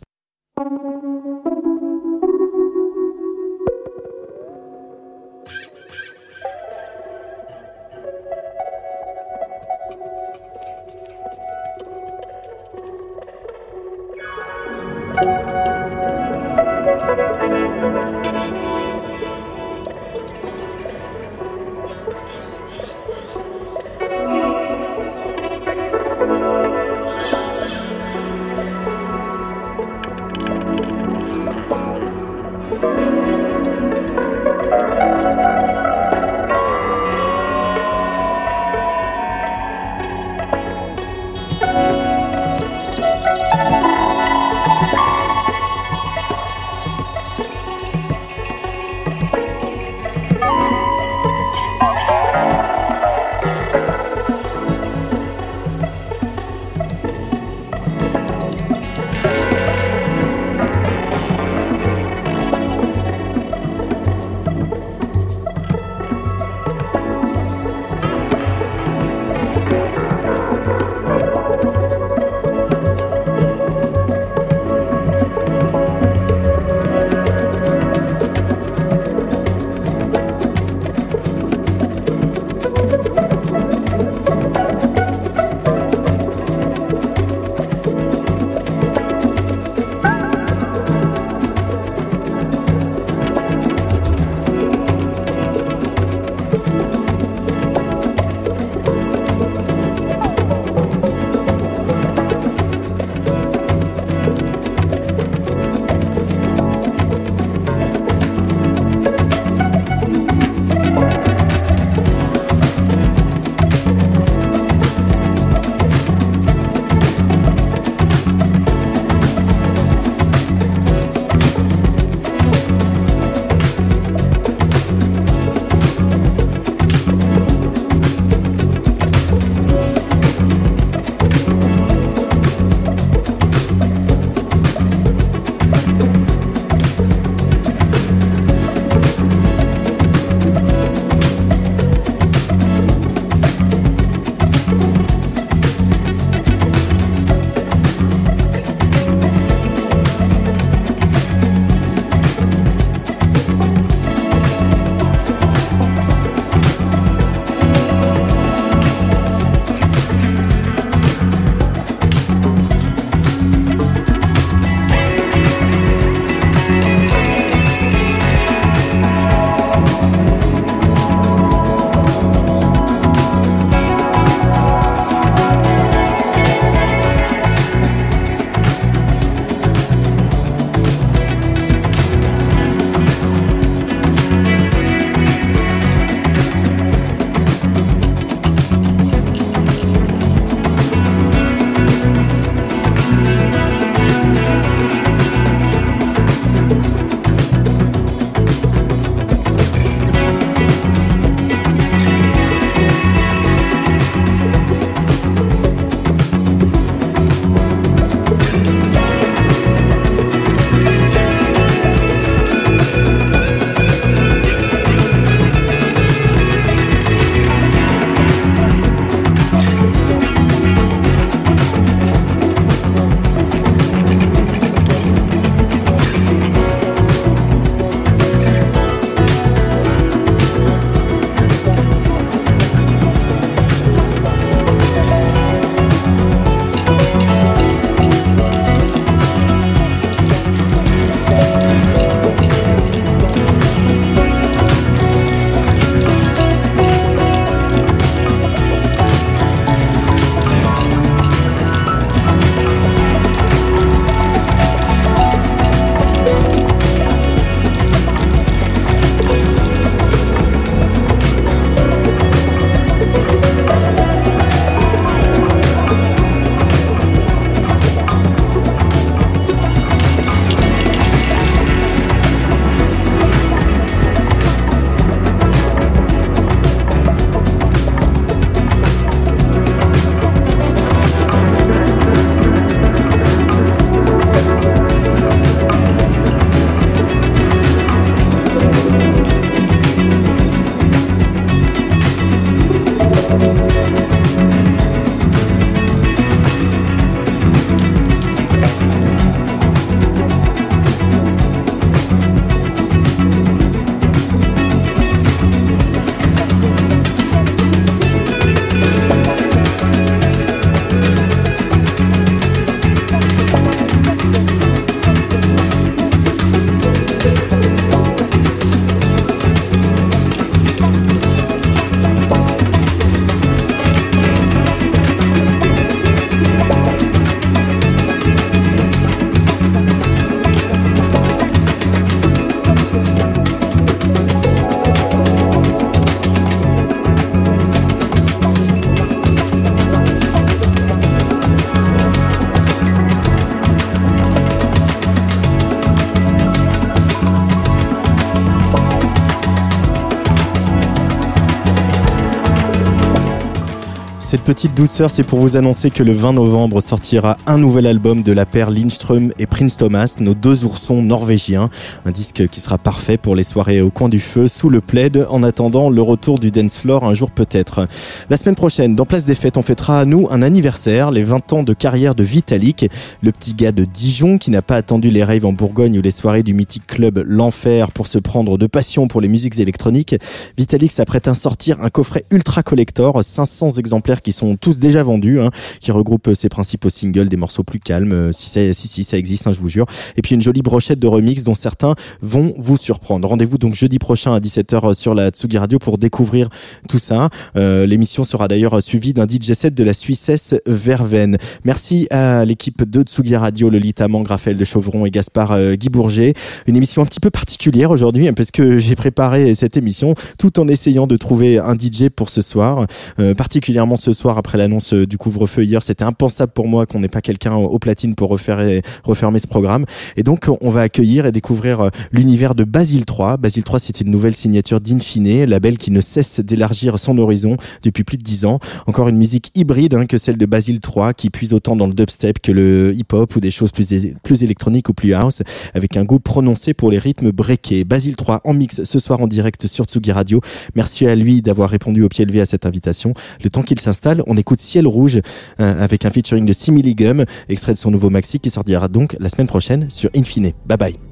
Petite douceur, c'est pour vous annoncer que le 20 novembre sortira un nouvel album de la paire Lindström et Prince Thomas, nos deux oursons norvégiens. Un disque qui sera parfait pour les soirées au coin du feu, sous le plaid, en attendant le retour du dance floor un jour peut-être. La semaine prochaine, dans Place des Fêtes, on fêtera à nous un anniversaire, les 20 ans de carrière de Vitalik, le petit gars de Dijon qui n'a pas attendu les raves en Bourgogne ou les soirées du mythique club L'Enfer pour se prendre de passion pour les musiques électroniques. Vitalik s'apprête à sortir un coffret ultra collector, 500 exemplaires qui sont tous déjà vendus, hein, qui regroupent ses principaux singles, des morceaux plus calmes, euh, si, si, si ça existe, hein, je vous jure, et puis une jolie brochette de remix dont certains vont vous surprendre. Rendez-vous donc jeudi prochain à 17h sur la Tsugi Radio pour découvrir tout ça. Euh, L'émission sera d'ailleurs suivie d'un DJ set de la Suissesse Verven. Merci à l'équipe de Tsugi Radio, Lolita Mang, Raphaël de Chauvron et Gaspard euh, Guy Bourget. Une émission un petit peu particulière aujourd'hui hein, parce que j'ai préparé cette émission tout en essayant de trouver un DJ pour ce soir, euh, particulièrement ce soir après l'annonce du couvre-feu hier. C'était impensable pour moi qu'on n'ait pas quelqu'un au platine pour refaire refermer ce programme. Et donc on va accueillir et découvrir euh, l'univers de Basile 3. Basile 3, c'est une nouvelle signature d'Infine, label qui ne cesse d'élargir son horizon depuis plus de dix ans. Encore une musique hybride hein, que celle de Basile 3 qui puise autant dans le dubstep que le hip-hop ou des choses plus, plus électroniques ou plus house avec un goût prononcé pour les rythmes breakés. Basile 3 en mix ce soir en direct sur Tsugi Radio. Merci à lui d'avoir répondu au pied levé à cette invitation. Le temps qu'il s'installe, on écoute Ciel Rouge euh, avec un featuring de Gum, extrait de son nouveau maxi qui sortira donc la semaine prochaine sur Infine. Bye bye.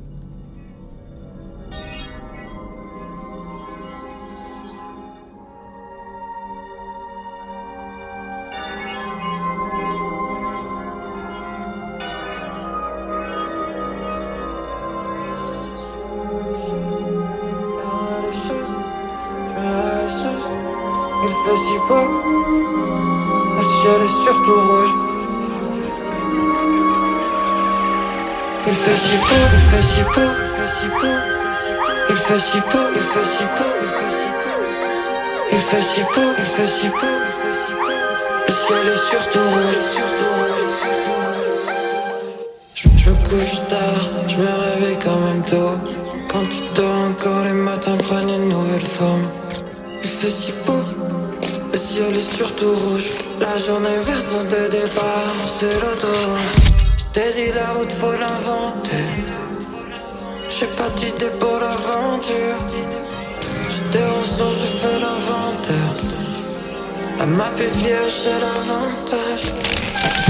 je me réveille quand même tôt. Quand tu dors encore, les matins prennent une nouvelle forme. Il fait si beau, le ciel est surtout rouge. La journée verte sans de départ, c'est l'automne. J't'ai dit la route faut l'inventer. J'ai pas d'idée pour l'aventure. J'étais au sens, je fais l'inventaire. La map est vierge, c'est l'avantage.